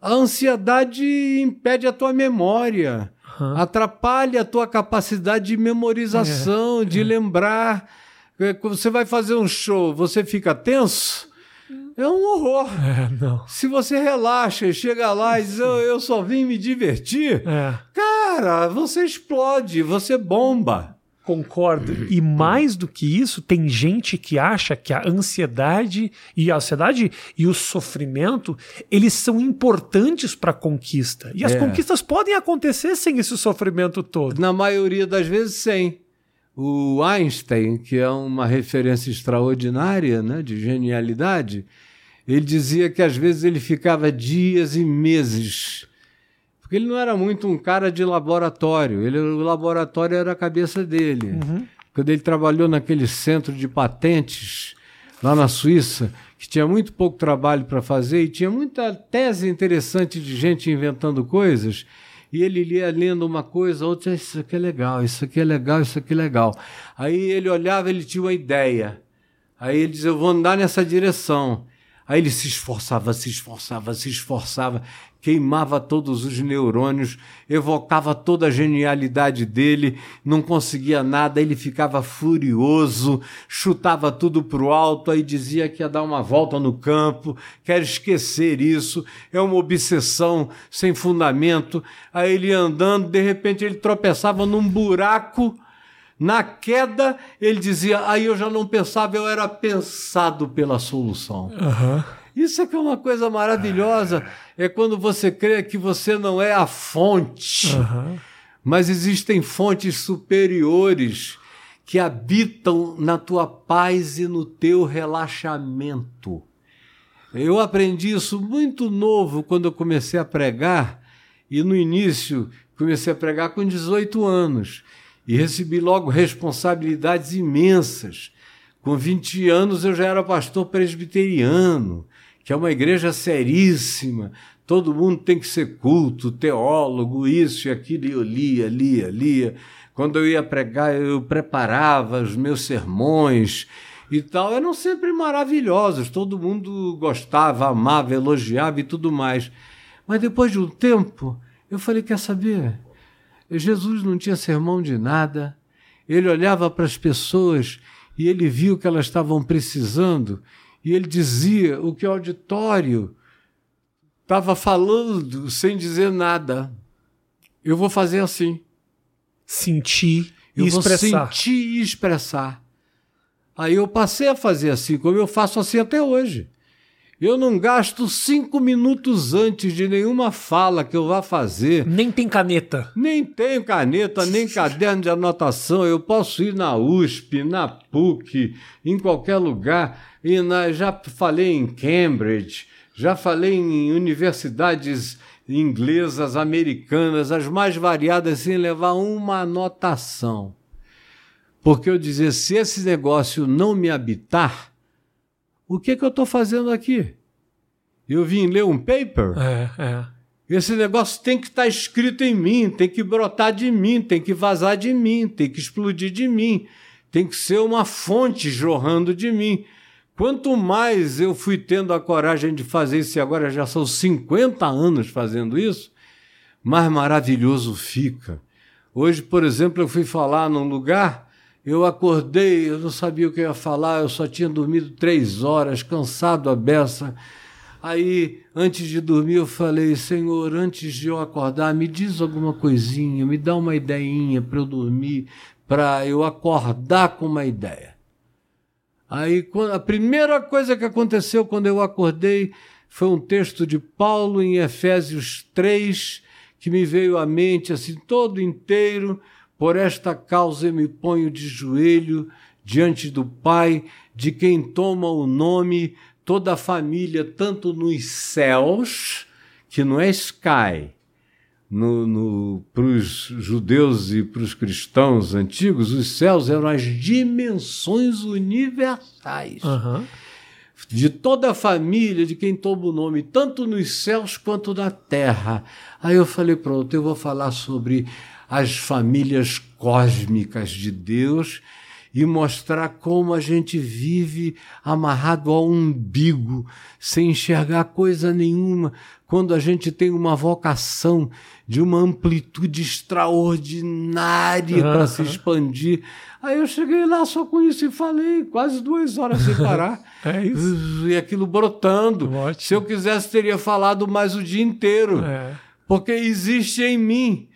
A ansiedade impede a tua memória, atrapalha a tua capacidade de memorização, de lembrar. É, Quando Você vai fazer um show, você fica tenso? É um horror. [laughs] É. Se você relaxa e chega lá e diz, "Eu- eu só vim me divertir, É. cara, você explode, você bomba. Concordo. E mais do que isso, tem gente que acha que a ansiedade e a ansiedade e o sofrimento, eles são importantes para a conquista. E as É. conquistas podem acontecer sem esse sofrimento todo. Na maioria das vezes, sem. O Einstein, que é uma referência extraordinária né, de genialidade, ele dizia que às vezes ele ficava dias e meses. Porque ele não era muito um cara de laboratório, ele, o laboratório era a cabeça dele. Quando ele trabalhou naquele centro de patentes, lá na Suíça, que tinha muito pouco trabalho para fazer e tinha muita tese interessante de gente inventando coisas, e ele ia lendo uma coisa, outra, isso aqui é legal, isso aqui é legal, isso aqui é legal. Aí ele olhava, ele tinha uma ideia. Aí ele dizia, eu vou andar nessa direção. Aí ele se esforçava, se esforçava, se esforçava, queimava todos os neurônios, evocava toda a genialidade dele, não conseguia nada, ele ficava furioso, chutava tudo para o alto, aí dizia que ia dar uma volta no campo, quer esquecer isso, é uma obsessão sem fundamento. Aí ele andando, de repente ele tropeçava num buraco. Na queda, ele dizia, aí eu já não pensava, eu era pensado pela solução. Uhum. Isso é que é uma coisa maravilhosa. É quando você crê que você não é a fonte, Uhum. mas existem fontes superiores que habitam na tua paz e no teu relaxamento. Eu aprendi isso muito novo quando eu comecei a pregar, e no início comecei a pregar com 18 anos e recebi logo responsabilidades imensas. Com 20 anos eu já era pastor presbiteriano, que é uma igreja seríssima. Todo mundo tem que ser culto, teólogo, isso e aquilo. E eu lia, lia, lia. Quando eu ia pregar, eu preparava os meus sermões e tal. Eram sempre maravilhosos. Todo mundo gostava, amava, elogiava e tudo mais. Mas depois de um tempo, eu falei: quer saber? Jesus não tinha sermão de nada. Ele olhava para as pessoas e ele viu que elas estavam precisando e ele dizia o que o auditório estava falando sem dizer nada. Eu vou fazer assim. Sentir e Eu expressar. vou sentir e expressar. Aí eu passei a fazer assim, como eu faço assim até hoje. Eu não gasto cinco minutos antes de nenhuma fala que eu vá fazer. Nem tem caneta. Nem tenho caneta, nem [laughs] caderno de anotação. Eu posso ir na USP, na PUC, em qualquer lugar. E na, já falei em Cambridge, já falei em universidades inglesas, americanas, as mais variadas, sem levar uma anotação. Porque eu dizia, se esse negócio não me habitar, o que, que eu estou fazendo aqui? Eu vim ler um paper? É, é. Esse negócio tem que estar escrito em mim, tem que brotar de mim, tem que vazar de mim, tem que explodir de mim, tem que ser uma fonte jorrando de mim. Quanto mais eu fui tendo a coragem de fazer isso, e agora já são 50 anos fazendo isso, mais maravilhoso fica. Hoje, por exemplo, eu fui falar num lugar, eu acordei, eu não sabia o que ia falar, eu só tinha dormido três horas, cansado a beça. Aí, antes de dormir, eu falei: Senhor, antes de eu acordar, me diz alguma coisinha, me dá uma ideinha para eu dormir, para eu acordar com uma ideia. Aí, a primeira coisa que aconteceu quando eu acordei foi um texto de Paulo em Efésios 3, que me veio à mente assim todo inteiro. Por esta causa eu me ponho de joelho diante do Pai, de quem toma o nome toda a família, tanto nos céus, que não é sky, no, no, para os judeus e para os cristãos antigos, os céus eram as dimensões universais Aham. de toda a família, de quem toma o nome, tanto nos céus quanto na terra. Aí eu falei, pronto, eu vou falar sobre as famílias cósmicas de Deus e mostrar como a gente vive amarrado ao umbigo, sem enxergar coisa nenhuma, quando a gente tem uma vocação de uma amplitude extraordinária para se expandir. Aí eu cheguei lá só com isso e falei, quase duas horas sem parar. [laughs] É isso. E aquilo brotando. Ótimo. Se eu quisesse, teria falado mais o dia inteiro. É. Porque existe em mim.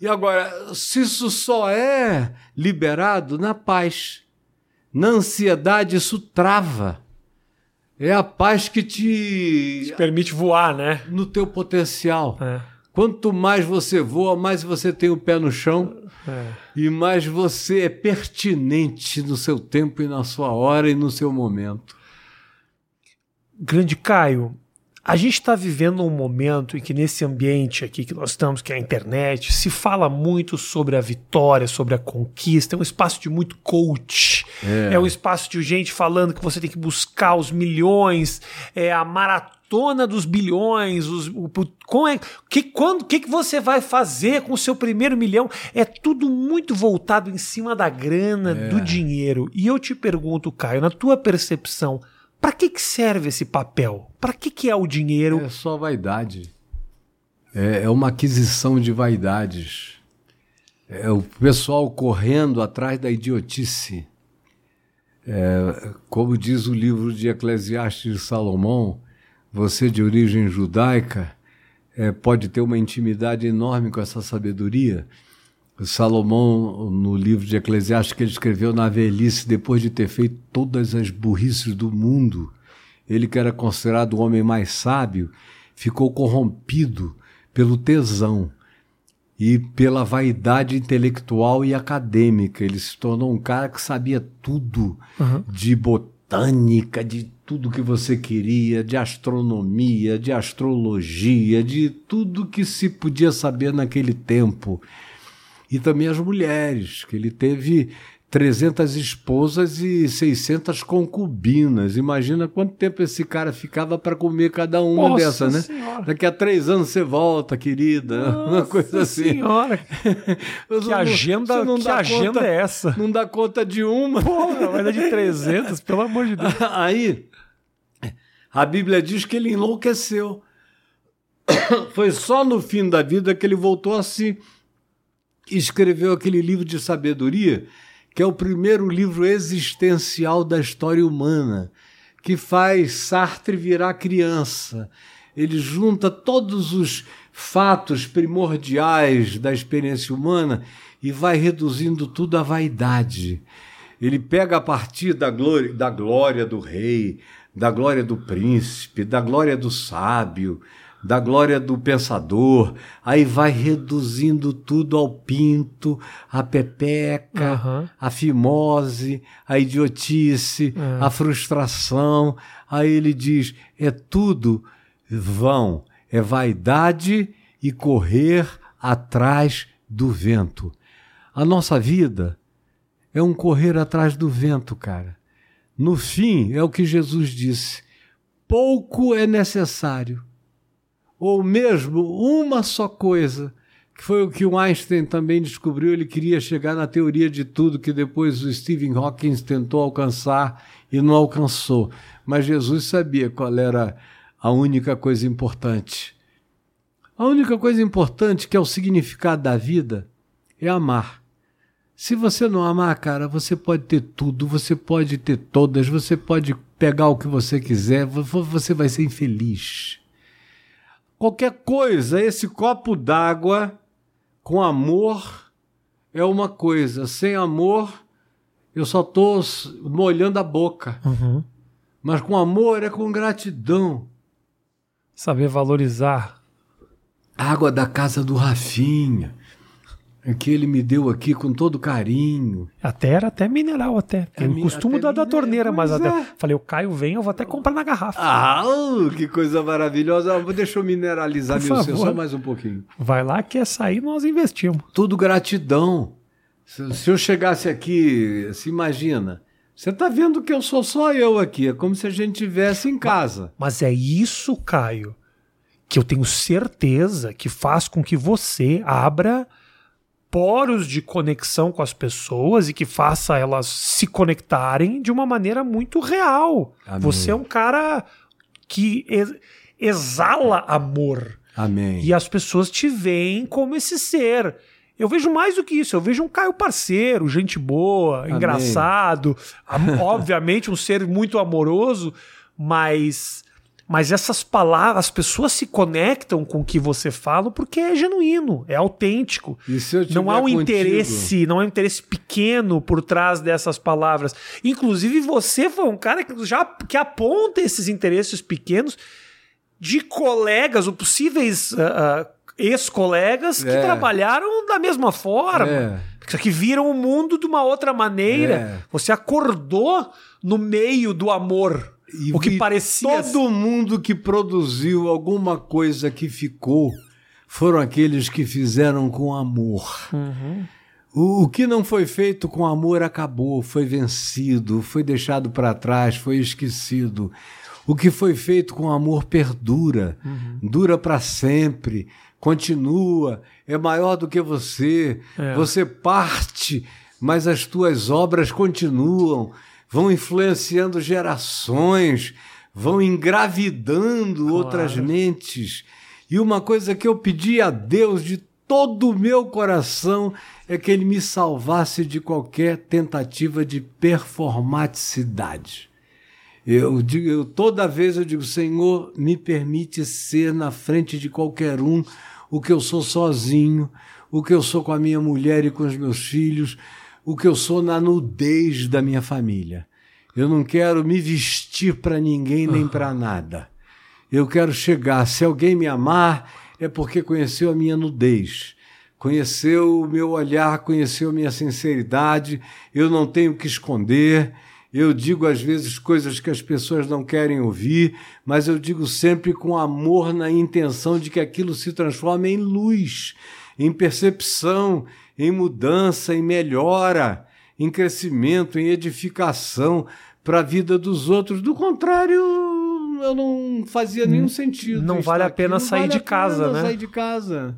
E agora, se isso só é liberado na paz, na ansiedade, isso trava. É a paz que te. Permite voar, né? no teu potencial. É. Quanto mais você voa, mais você tem o pé no chão É. e mais você é pertinente no seu tempo e na sua hora e no seu momento. Grande Caio, A gente está vivendo um momento em que, nesse ambiente aqui que nós estamos, que é a internet, se fala muito sobre a vitória, sobre a conquista. É um espaço de muito coach. É, é um espaço de gente falando que você tem que buscar os milhões, é a maratona dos bilhões, os, o, é, que, quando, que, que você vai fazer com o seu primeiro milhão? É tudo muito voltado em cima da grana, é. do dinheiro. E eu te pergunto, Caio, na tua percepção, para que, que serve esse papel? Para que, que é o dinheiro? É só vaidade. É, é uma aquisição de vaidades. É o pessoal correndo atrás da idiotice. É, como diz o livro de Eclesiastes de Salomão, você de origem judaica é, pode ter uma intimidade enorme com essa sabedoria. Salomão, no livro de Eclesiastes que ele escreveu na velhice, depois de ter feito todas as burrices do mundo, ele que era considerado o homem mais sábio, ficou corrompido pelo tesão e pela vaidade intelectual e acadêmica. Ele se tornou um cara que sabia tudo uhum. de botânica, de tudo que você queria, de astronomia, de astrologia, de tudo que se podia saber naquele tempo e também as mulheres, que ele teve 300 esposas e 600 concubinas. Imagina quanto tempo esse cara ficava para comer cada uma Nossa dessas, né? Senhora. Daqui a três anos você volta, querida. [laughs] Nossa uma coisa assim. Senhora. [laughs] que agenda, não que agenda conta, é essa? Não dá conta de uma. Porra, vai dar de 300, pelo amor de Deus. [laughs] Aí, a Bíblia diz que ele enlouqueceu. [coughs] Foi só no fim da vida que ele voltou a se escreveu aquele livro de sabedoria, que é o primeiro livro existencial da história humana, que faz Sartre virar criança. Ele junta todos os fatos primordiais da experiência humana e vai reduzindo tudo à vaidade. Ele pega a partir da glória, da glória do rei, da glória do príncipe, da glória do sábio, da glória do pensador, aí vai reduzindo tudo ao pinto, a pepeca, uhum. a fimose, a idiotice, uhum. a frustração. Aí ele diz: é tudo vão, é vaidade e correr atrás do vento. A nossa vida é um correr atrás do vento, cara. No fim, é o que Jesus disse: pouco é necessário ou mesmo uma só coisa, que foi o que o Einstein também descobriu, ele queria chegar na teoria de tudo que depois o Stephen Hawking tentou alcançar e não alcançou. Mas Jesus sabia qual era a única coisa importante. A única coisa importante que é o significado da vida é amar. Se você não amar, cara, você pode ter tudo, você pode ter todas, você pode pegar o que você quiser, você vai ser infeliz. Qualquer coisa, esse copo d'água com amor é uma coisa. Sem amor, eu só estou molhando a boca. Uhum. Mas com amor é com gratidão. Saber valorizar. Água da casa do Rafinha. É que ele me deu aqui com todo carinho. Até era até mineral, até. É, eu costumo dar da torneira, mas até, é. falei, o Caio vem, eu vou até comprar na garrafa. Ah, que coisa maravilhosa. Deixa eu mineralizar meu ser só mais um pouquinho. Vai lá, quer sair, nós investimos. Tudo gratidão. Se, se eu chegasse aqui, se imagina, você está vendo que eu sou só eu aqui, é como se a gente estivesse em casa. Mas é isso, Caio, que eu tenho certeza que faz com que você abra poros de conexão com as pessoas e que faça elas se conectarem de uma maneira muito real. Amém. Você é um cara que exala amor. Amém. E as pessoas te veem como esse ser. Eu vejo mais do que isso, eu vejo um Caio parceiro, gente boa, Amém. engraçado, [laughs] obviamente um ser muito amoroso, mas mas essas palavras, as pessoas se conectam com o que você fala porque é genuíno, é autêntico. não há um contigo? interesse, não há um interesse pequeno por trás dessas palavras. Inclusive, você foi um cara que já que aponta esses interesses pequenos de colegas ou possíveis uh, uh, ex-colegas é. que trabalharam da mesma forma. É. Que viram o mundo de uma outra maneira. É. Você acordou no meio do amor E o que parecia. Todo mundo que produziu alguma coisa que ficou foram aqueles que fizeram com amor. Uhum. O, o que não foi feito com amor acabou, foi vencido, foi deixado para trás, foi esquecido. O que foi feito com amor perdura, dura para sempre, continua, é maior do que você. É. Você parte, mas as tuas obras continuam, vão influenciando gerações, vão engravidando outras mentes. E uma coisa que eu pedi a Deus de todo o meu coração é que ele me salvasse de qualquer tentativa de performaticidade. Eu digo, eu, toda vez eu digo, Senhor, me permite ser na frente de qualquer um o que eu sou sozinho, o que eu sou com a minha mulher e com os meus filhos, o que eu sou na nudez da minha família. Eu não quero me vestir para ninguém nem para nada. Eu quero chegar. Se alguém me amar, é porque conheceu a minha nudez, conheceu o meu olhar, conheceu a minha sinceridade. Eu não tenho que esconder. Eu digo às vezes coisas que as pessoas não querem ouvir, mas eu digo sempre com amor na intenção de que aquilo se transforme em luz, em percepção, em mudança, em melhora, em crescimento, em edificação para a vida dos outros. Do contrário, eu não fazia nenhum sentido. não vale a pena Não sair vale de a casa, pena né? Sair de casa.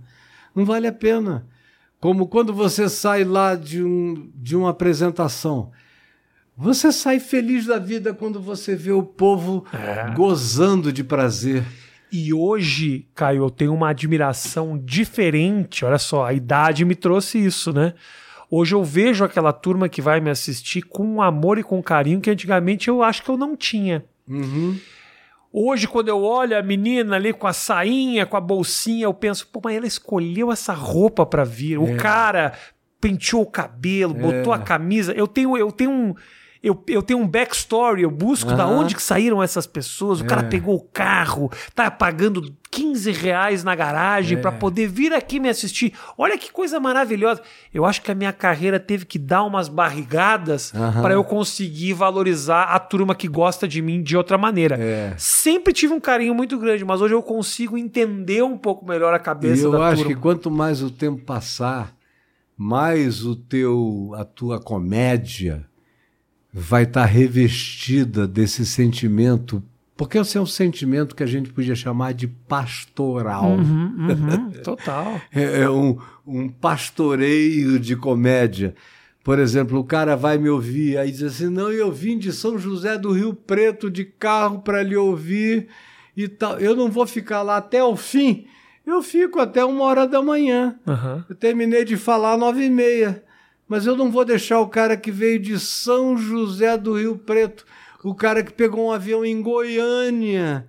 Não vale a pena. Como quando você sai lá de, um, de uma apresentação. Você sai feliz da vida quando você vê o povo É. gozando de prazer. E hoje, Caio, eu tenho uma admiração diferente. Olha só, a idade me trouxe isso, né? Hoje eu vejo aquela turma que vai me assistir com amor e com carinho que antigamente eu acho que eu não tinha. Uhum. Hoje, quando eu olho a menina ali com a sainha, com a bolsinha, eu penso, pô, mas ela escolheu essa roupa pra vir. O cara penteou o cabelo, botou a camisa. Eu tenho, eu tenho um. Eu, eu tenho um backstory, eu busco da Aham. onde que saíram essas pessoas. O cara pegou o carro, tá pagando 15 reais na garagem pra poder vir aqui me assistir. Olha que coisa maravilhosa. Eu acho que a minha carreira teve que dar umas barrigadas Aham. pra eu conseguir valorizar a turma que gosta de mim de outra maneira. É. Sempre tive um carinho muito grande, mas hoje eu consigo entender um pouco melhor a E cabeça eu da acho turma. que quanto mais o tempo passar, mais o teu, a tua comédia vai estar revestida desse sentimento, porque esse é um sentimento que a gente podia chamar de pastoral. Uhum, [laughs] uhum, total. É, é um, um pastoreio de comédia. Por exemplo, o cara vai me ouvir, aí diz assim: não, eu vim de São José do Rio Preto de carro para lhe ouvir e tal. Eu não vou ficar lá até o fim. Eu fico até uma hora da manhã. Aham. Eu terminei de falar às nove e meia. Mas eu não vou deixar o cara que veio de São José do Rio Preto, o cara que pegou um avião em Goiânia,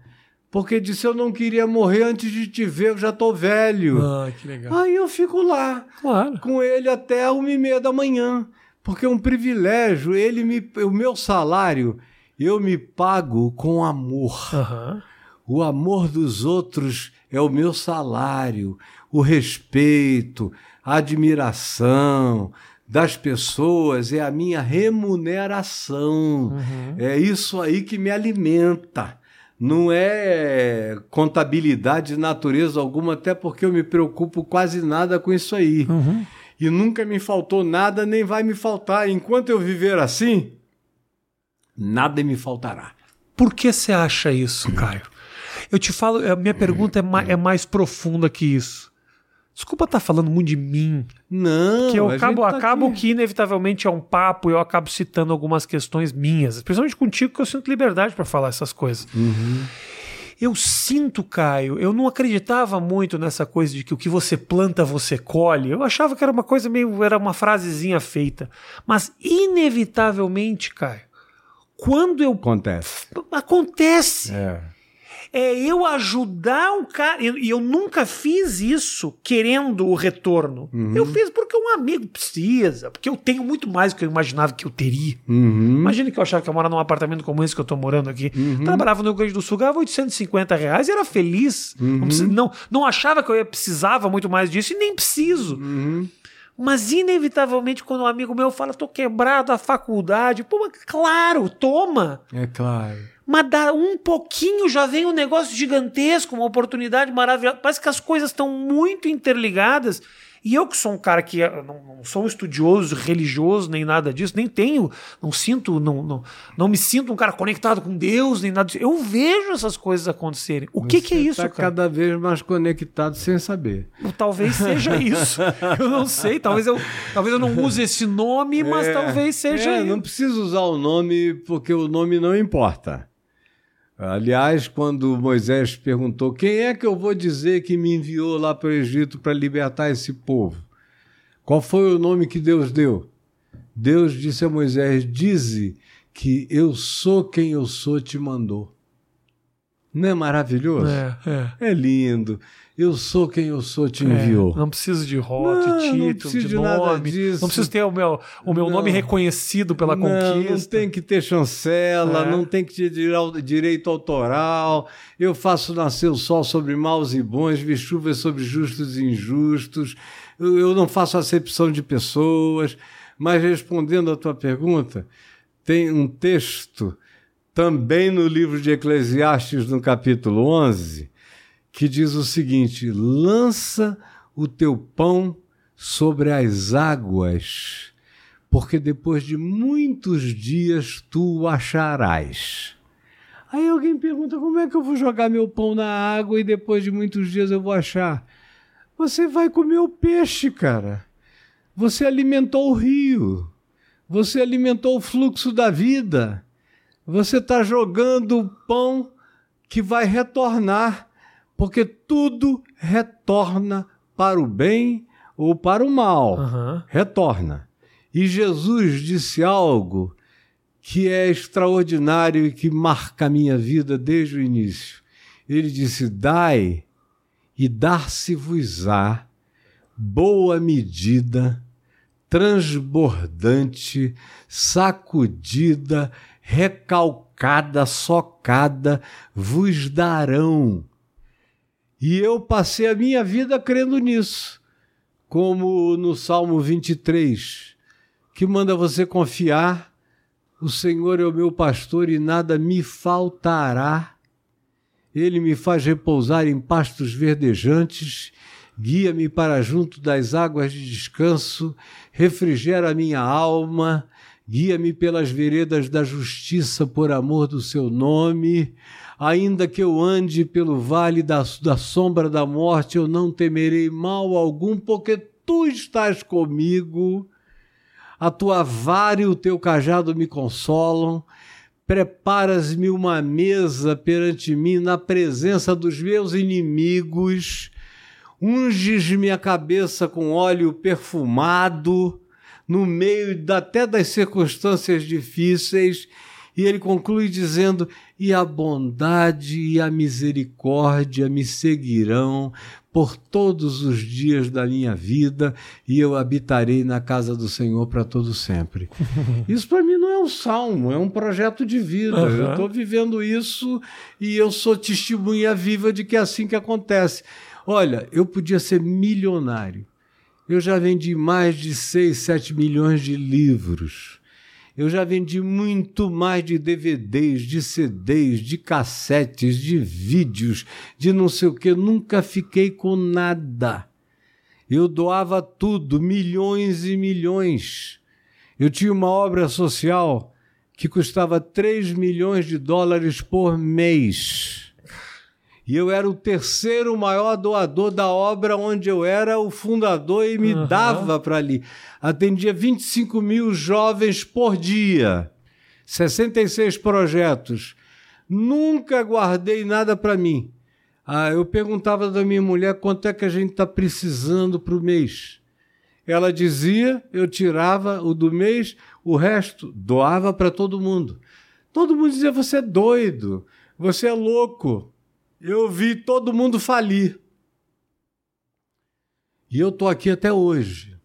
porque disse eu não queria morrer antes de te ver, eu já tô velho. Ah, que legal. Aí eu fico lá Claro. com ele até uma e meia da manhã, porque é um privilégio. Ele me, o meu salário eu me pago com amor. Aham. O amor dos outros é o meu salário, o respeito, a admiração das pessoas é a minha remuneração. É isso aí que me alimenta. Não é contabilidade de natureza alguma, até porque eu me preocupo quase nada com isso aí. Uhum. E nunca me faltou nada, nem vai me faltar. Enquanto eu viver assim, nada me faltará. Por que você acha isso, Caio? Eu te falo, a minha pergunta é, ma- é mais profunda que isso. Desculpa estar falando muito de mim, Não, que eu a acabo, tá acabo aqui. que inevitavelmente é um papo e eu acabo citando algumas questões minhas, principalmente contigo, que eu sinto liberdade para falar essas coisas. Uhum. Eu sinto, Caio, eu não acreditava muito nessa coisa de que o que você planta você colhe. Eu achava que era uma coisa meio, era uma frasezinha feita. Mas inevitavelmente, Caio, quando eu Acontece. acontece, É. é eu ajudar um cara. E eu, nunca fiz isso querendo o retorno. Eu fiz porque um amigo precisa, porque eu tenho muito mais do que eu imaginava que eu teria. Uhum. Imagina que eu achava que eu morava num apartamento como esse que eu tô morando aqui. Trabalhava no Rio Grande do Sul, ganhava 850 reais e era feliz. Não, precis- não, não achava que eu ia- precisava muito mais disso e nem preciso. Uhum. Mas, inevitavelmente, quando um amigo meu fala, tô quebrado, a faculdade, pô, claro, toma. É claro. Mas dá um pouquinho já vem um negócio gigantesco, uma oportunidade maravilhosa. Parece que as coisas estão muito interligadas e eu que sou um cara que não, não, sou um estudioso religioso nem nada disso, nem tenho, não sinto, não, não, não me sinto um cara conectado com Deus nem nada disso. Eu vejo essas coisas acontecerem. O que, que é isso, tá cara? cada vez mais conectado sem saber. Talvez seja [laughs] isso. eu não sei, talvez eu, talvez eu não use esse nome, mas é, talvez seja é, Não precisa usar o nome porque o nome não importa. Aliás, quando Moisés perguntou: Quem é que eu vou dizer que me enviou lá para o Egito para libertar esse povo? Qual foi o nome que Deus deu? Deus disse a Moisés: Dize que eu sou quem eu sou, te mandou. Não é maravilhoso? É, é. é lindo eu sou quem eu sou, te enviou. É, não preciso de rota, de título, de, de nome. Não preciso ter o meu, o meu nome reconhecido pela não, conquista. Não tem que ter chancela, é. não tem que ter direito autoral. Eu faço nascer o sol sobre maus e bons, vi chuvas sobre justos e injustos. Eu, eu não faço acepção de pessoas. Mas respondendo à tua pergunta, tem um texto também no livro de Eclesiastes, no capítulo 11, que diz o seguinte: lança o teu pão sobre as águas, porque depois de muitos dias tu o acharás. Aí alguém pergunta: como é que eu vou jogar meu pão na água e depois de muitos dias eu vou achar? Você vai comer o peixe, cara. Você alimentou o rio. Você alimentou o fluxo da vida. Você está jogando o pão que vai retornar porque tudo retorna para o bem ou para o mal. Uhum. Retorna. E Jesus disse algo que é extraordinário e que marca a minha vida desde o início. Ele disse: Dai e dar-se-vos-á boa medida, transbordante, sacudida, recalcada, socada, vos darão e eu passei a minha vida crendo nisso, como no Salmo 23, que manda você confiar: o Senhor é o meu pastor e nada me faltará. Ele me faz repousar em pastos verdejantes, guia-me para junto das águas de descanso, refrigera a minha alma, guia-me pelas veredas da justiça por amor do seu nome Ainda que eu ande pelo vale da, da sombra da morte, eu não temerei mal algum, porque tu estás comigo. A tua vara e o teu cajado me consolam. Preparas-me uma mesa perante mim na presença dos meus inimigos. Unges minha cabeça com óleo perfumado no meio até das circunstâncias difíceis e ele conclui dizendo: E a bondade e a misericórdia me seguirão por todos os dias da minha vida, e eu habitarei na casa do Senhor para todo sempre. [laughs] Isso para mim não é um salmo, é um projeto de vida. Uhum. Eu estou vivendo isso e eu sou testemunha viva de que é assim que acontece. Olha, eu podia ser milionário. Eu já vendi mais de 6, 7 milhões de livros. Eu já vendi muito mais de DVDs, de CDs, de cassetes, de vídeos, de não sei o que. Nunca fiquei com nada. Eu doava tudo, milhões e milhões. Eu tinha uma obra social que custava 3 milhões de dólares por mês. E eu era o terceiro maior doador da obra, onde eu era o fundador e me uhum. dava para ali. Atendia 25 mil jovens por dia, 66 projetos. Nunca guardei nada para mim. Ah, eu perguntava da minha mulher quanto é que a gente está precisando para o mês. Ela dizia, eu tirava o do mês, o resto doava para todo mundo. Todo mundo dizia: você é doido, você é louco eu vi todo mundo falir. E eu estou aqui até hoje.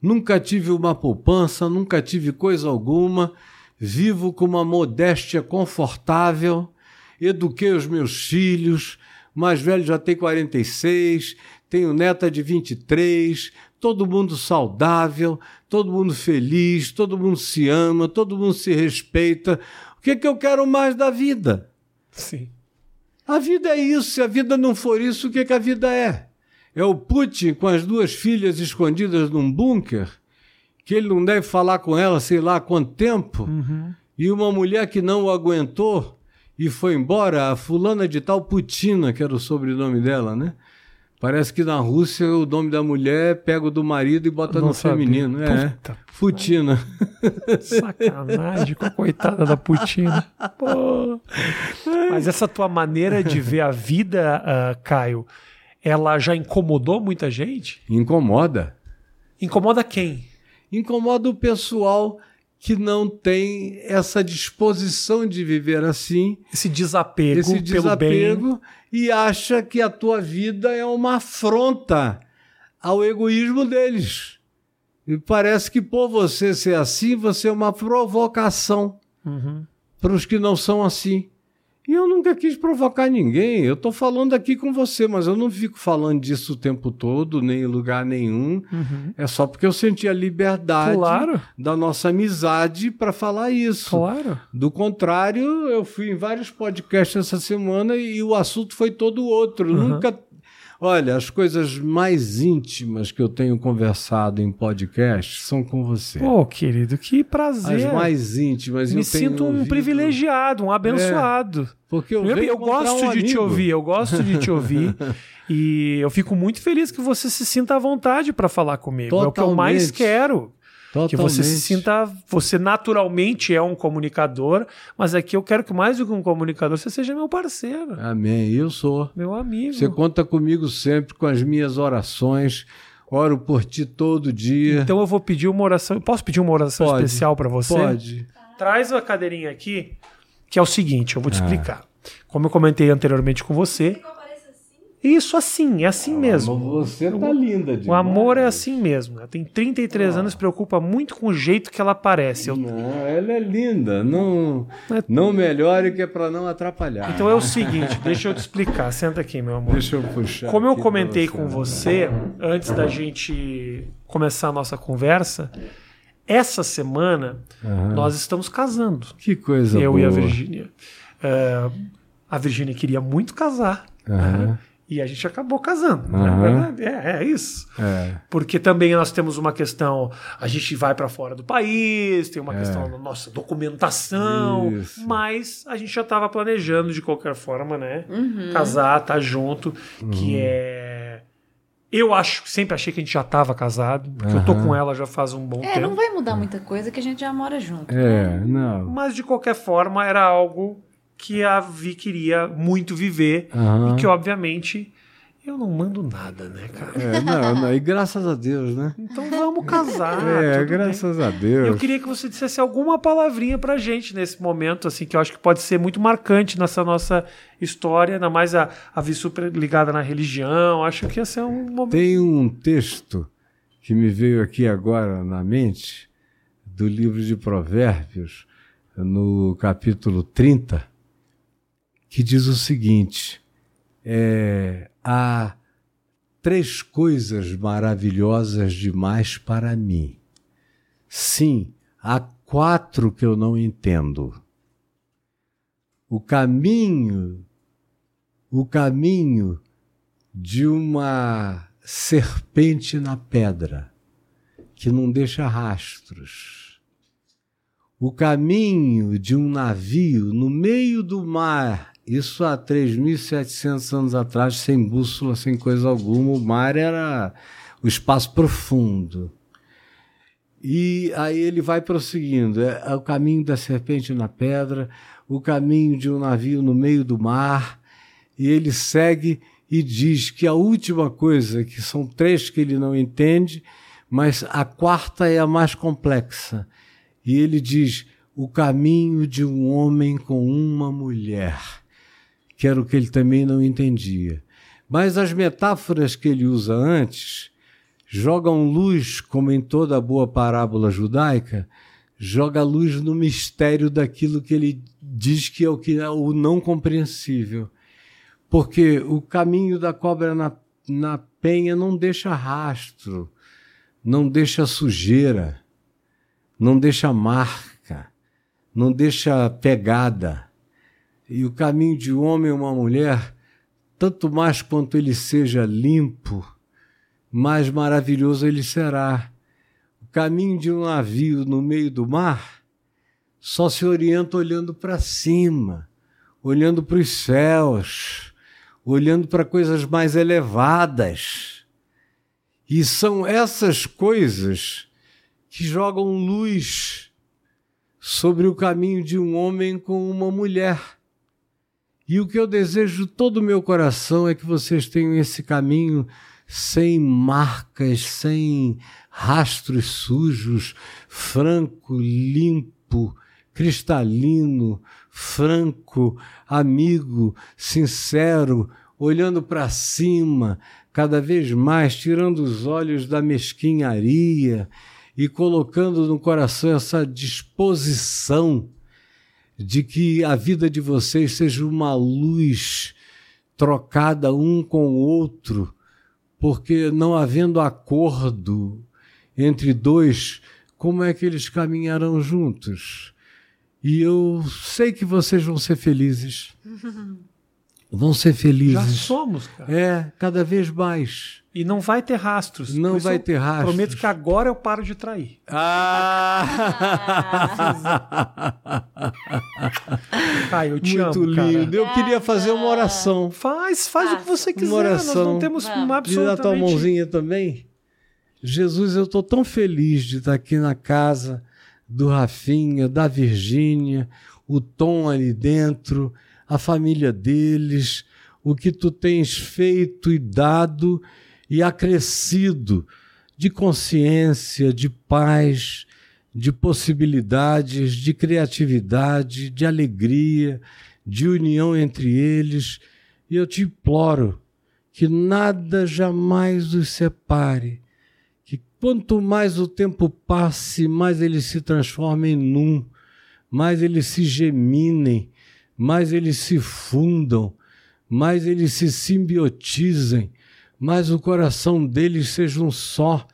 Nunca tive uma poupança, nunca tive coisa alguma, vivo com uma modéstia confortável, eduquei os meus filhos, mais velho já tem 46, tenho neta de 23, todo mundo saudável, todo mundo feliz, todo mundo se ama, todo mundo se respeita. O que, é que eu quero mais da vida? Sim. A vida é isso. Se a vida não for isso, o que, é que a vida é? É o Putin com as duas filhas escondidas num bunker, que ele não deve falar com ela sei lá há quanto tempo, Uhum. e uma mulher que não o aguentou e foi embora, a fulana de tal Putina, que era o sobrenome dela, né? Parece que na Rússia o nome da mulher pega o do marido e bota no sabia. feminino. É, Puta. Putina. Sacanagem com a coitada da Putina. Pô. Mas essa tua maneira de ver a vida, ah, Caio, ela já incomodou muita gente? Incomoda. Incomoda quem? Incomoda o pessoal que não tem essa disposição de viver assim, Esse desapego, esse pelo bem. desapego, e acha que a tua vida é uma afronta ao egoísmo deles. E parece que por você ser assim, você é uma provocação Uhum. para os que não são assim. E eu nunca quis provocar ninguém. Eu estou falando aqui com você, mas eu não fico falando disso o tempo todo, nem em lugar nenhum. Uhum. É só porque eu senti a liberdade Claro, da nossa amizade para falar isso. claro. Do contrário, eu fui em vários podcasts essa semana e o assunto foi todo outro. Uhum. Nunca. Olha, as coisas mais íntimas que eu tenho conversado em podcast são com você. Pô, querido, que prazer. as mais íntimas. Me eu tenho sinto um ouvido- privilegiado, um abençoado. Porque eu, Eu, eu gosto um de te ouvir, eu gosto de te ouvir. [laughs] e eu fico muito feliz que você se sinta à vontade para falar comigo. É o que eu mais Totalmente. Que você se sinta. Você naturalmente é um comunicador, mas aqui eu quero que mais do que um comunicador, você seja meu parceiro, Amém. Eu sou. meu amigo. Você conta comigo sempre com as minhas orações. Oro por ti todo dia. Então eu vou pedir uma oração. Eu posso pedir uma oração Pode. especial para você? Pode. Traz a cadeirinha aqui, que é o seguinte, eu vou te Ah. explicar. Como eu comentei anteriormente com você, isso assim, é assim mesmo. Você tá linda demais. O amor é assim mesmo. Ela tem 33 anos, se preocupa muito com o jeito que ela parece. Eu- Não, ela é linda. Não, É- não melhore que é para não atrapalhar. Então é o seguinte, deixa eu te explicar. Senta aqui, meu amor. Deixa eu puxar. Como eu comentei você. com você antes da gente começar a nossa conversa, essa semana nós estamos casando. Que coisa eu boa. e a Virgínia. É, a Virgínia queria muito casar. Né? E a gente acabou casando. não Aham. É, é, é isso. É. Porque também nós temos uma questão, a gente vai para fora do país, tem uma questão da nossa documentação, É. Isso. mas a gente já estava planejando de qualquer forma, né? Uhum. Casar, tá junto, que Uhum. é eu acho, sempre achei que a gente já estava casado, porque eu tô com ela já faz um bom É, tempo. não vai mudar muita coisa que a gente já mora junto. É, não. Mas de qualquer forma era algo que a Vi queria muito viver Aham. e que obviamente eu não mando nada, né, cara? É, não, não. E graças a Deus, né? Então vamos casar. é, tudo bem. graças a Eu Deus. queria que você dissesse alguma palavrinha pra gente nesse momento, assim, que eu acho que pode ser muito marcante nessa nossa história, ainda mais a, a Vi super ligada na religião. Acho que ia ser um momento. Tem um texto que me veio aqui agora na mente, do livro de Provérbios, no capítulo 30, que diz o seguinte: é, há três coisas maravilhosas demais para mim. Sim, há quatro que eu não entendo. O caminho, o caminho de uma serpente na pedra que não deixa rastros. O caminho de um navio no meio do mar, isso há 3.700 anos atrás, sem bússola, sem coisa alguma, o mar era o espaço profundo. E aí ele vai prosseguindo. É, é o caminho da serpente na pedra, o caminho de um navio no meio do mar, e ele segue e diz que a última coisa, que são três que ele não entende, mas a quarta é a mais complexa. E ele diz: o caminho de um homem com uma mulher, que era o que ele também não entendia. Mas as metáforas que ele usa antes jogam luz, como em toda boa parábola judaica, joga luz no mistério daquilo que ele diz que é o que é o não compreensível. Porque o caminho da cobra na, na penha não deixa rastro. não deixa sujeira, não deixa marca, não deixa pegada. E o caminho de um homem e uma mulher, tanto mais quanto ele seja limpo, mais maravilhoso ele será. O caminho de um navio no meio do mar só se orienta olhando para cima, olhando para os céus, olhando para coisas mais elevadas. E são essas coisas que jogam luz sobre o caminho de um homem com uma mulher. E o que eu desejo todo o meu coração é que vocês tenham esse caminho sem marcas, sem rastros sujos, franco, limpo, cristalino, franco, amigo, sincero, olhando para cima, cada vez mais, tirando os olhos da mesquinharia e colocando no coração essa disposição de que a vida de vocês seja uma luz trocada um com o outro porque não havendo acordo entre dois, como é que eles caminharão juntos? E eu sei que vocês vão ser felizes. [laughs] Vão ser felizes. Já somos, cara. É, cada vez mais. E não vai ter rastros. Não vai ter rastros. Prometo que agora eu paro de trair. Ah! [laughs] Ai, eu te Muito amo, lindo. cara. Eu queria fazer uma oração. Faz, faz o que você quiser. Uma oração. Nós não temos Vamos. uma Me dá tua absolutamente... mãozinha também. Jesus, eu estou tão feliz de estar aqui na casa do Rafinha, da Virgínia, o Tom ali dentro, a família deles, o que tu tens feito e dado e acrescido de consciência, de paz, de possibilidades, de criatividade, de alegria, de união entre eles. E eu te imploro que nada jamais os separe, que quanto mais o tempo passe, mais eles se transformem num, mais eles se geminem, mais eles se fundam, mais eles se simbiotizem, mais o coração deles seja um só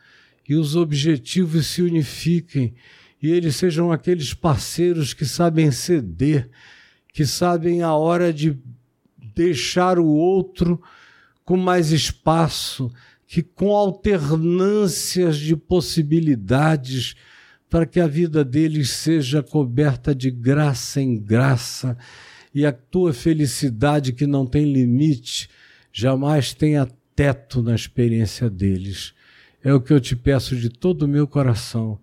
e os objetivos se unifiquem e eles sejam aqueles parceiros que sabem ceder, que sabem a hora de deixar o outro com mais espaço, que com alternâncias de possibilidades para que a vida deles seja coberta de graça em graça e a tua felicidade que não tem limite jamais tenha teto na experiência deles. É o que eu te peço de todo o meu coração,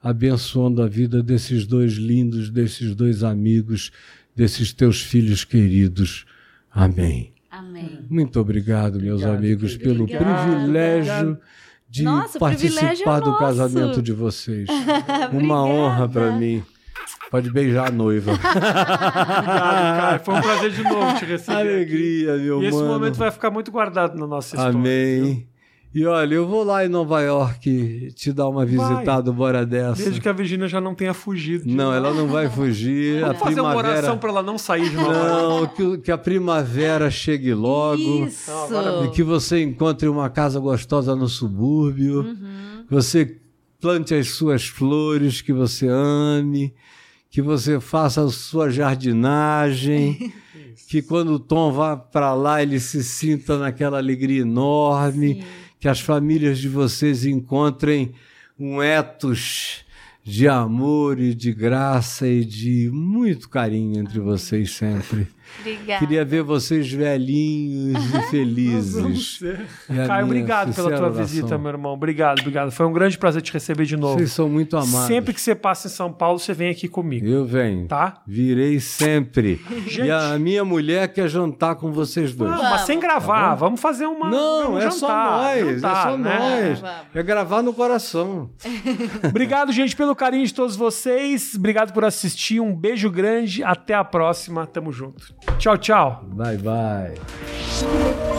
abençoando a vida desses dois lindos, desses dois amigos, desses teus filhos queridos. Amém. Amém. Muito obrigado, meus Obrigado, amigos, querido. pelo privilégio de Nossa, participar privilégio é do nosso. casamento de vocês. [laughs] Uma honra para mim. Pode beijar a noiva. [laughs] Obrigado, cara. Foi um prazer de novo te receber. Alegria, meu E esse mano. momento vai ficar muito guardado na nossa história. viu? Amém. E olha, eu vou lá em Nova York te dar uma visitada, bora dessa. Desde que a Virgínia já não tenha fugido. Não, ela não vai fugir. Vamos a fazer uma primavera. oração pra ela não sair de Nova York. Não, que, que a primavera chegue logo. Isso. E que você encontre uma casa gostosa no subúrbio. Uhum. Que você plante as suas flores, que você ame. Que você faça a sua jardinagem. [laughs] que quando o Tom vá para lá, ele se sinta naquela alegria enorme. Que as famílias de vocês encontrem um etos de amor e de graça e de muito carinho entre vocês sempre. Obrigada. Queria ver vocês velhinhos e Vamos felizes. É Caio, obrigado pela tua oração. visita, meu irmão. Obrigado, obrigado. Foi um grande prazer te receber de novo. Vocês são muito amados. Sempre que você passa em São Paulo, você vem aqui comigo, Eu venho. tá? Virei sempre. Gente. E a minha mulher quer jantar com vocês dois. Não, mas sem gravar. Tá vamos fazer uma. Não, um é só jantar, nós. jantar, é só né? nós. É gravar no coração. [laughs] [laughs] Obrigado, gente, pelo carinho de todos vocês. Obrigado por assistir. Um beijo grande. Até a próxima. Tamo junto. Tchau, tchau. Bye, bye.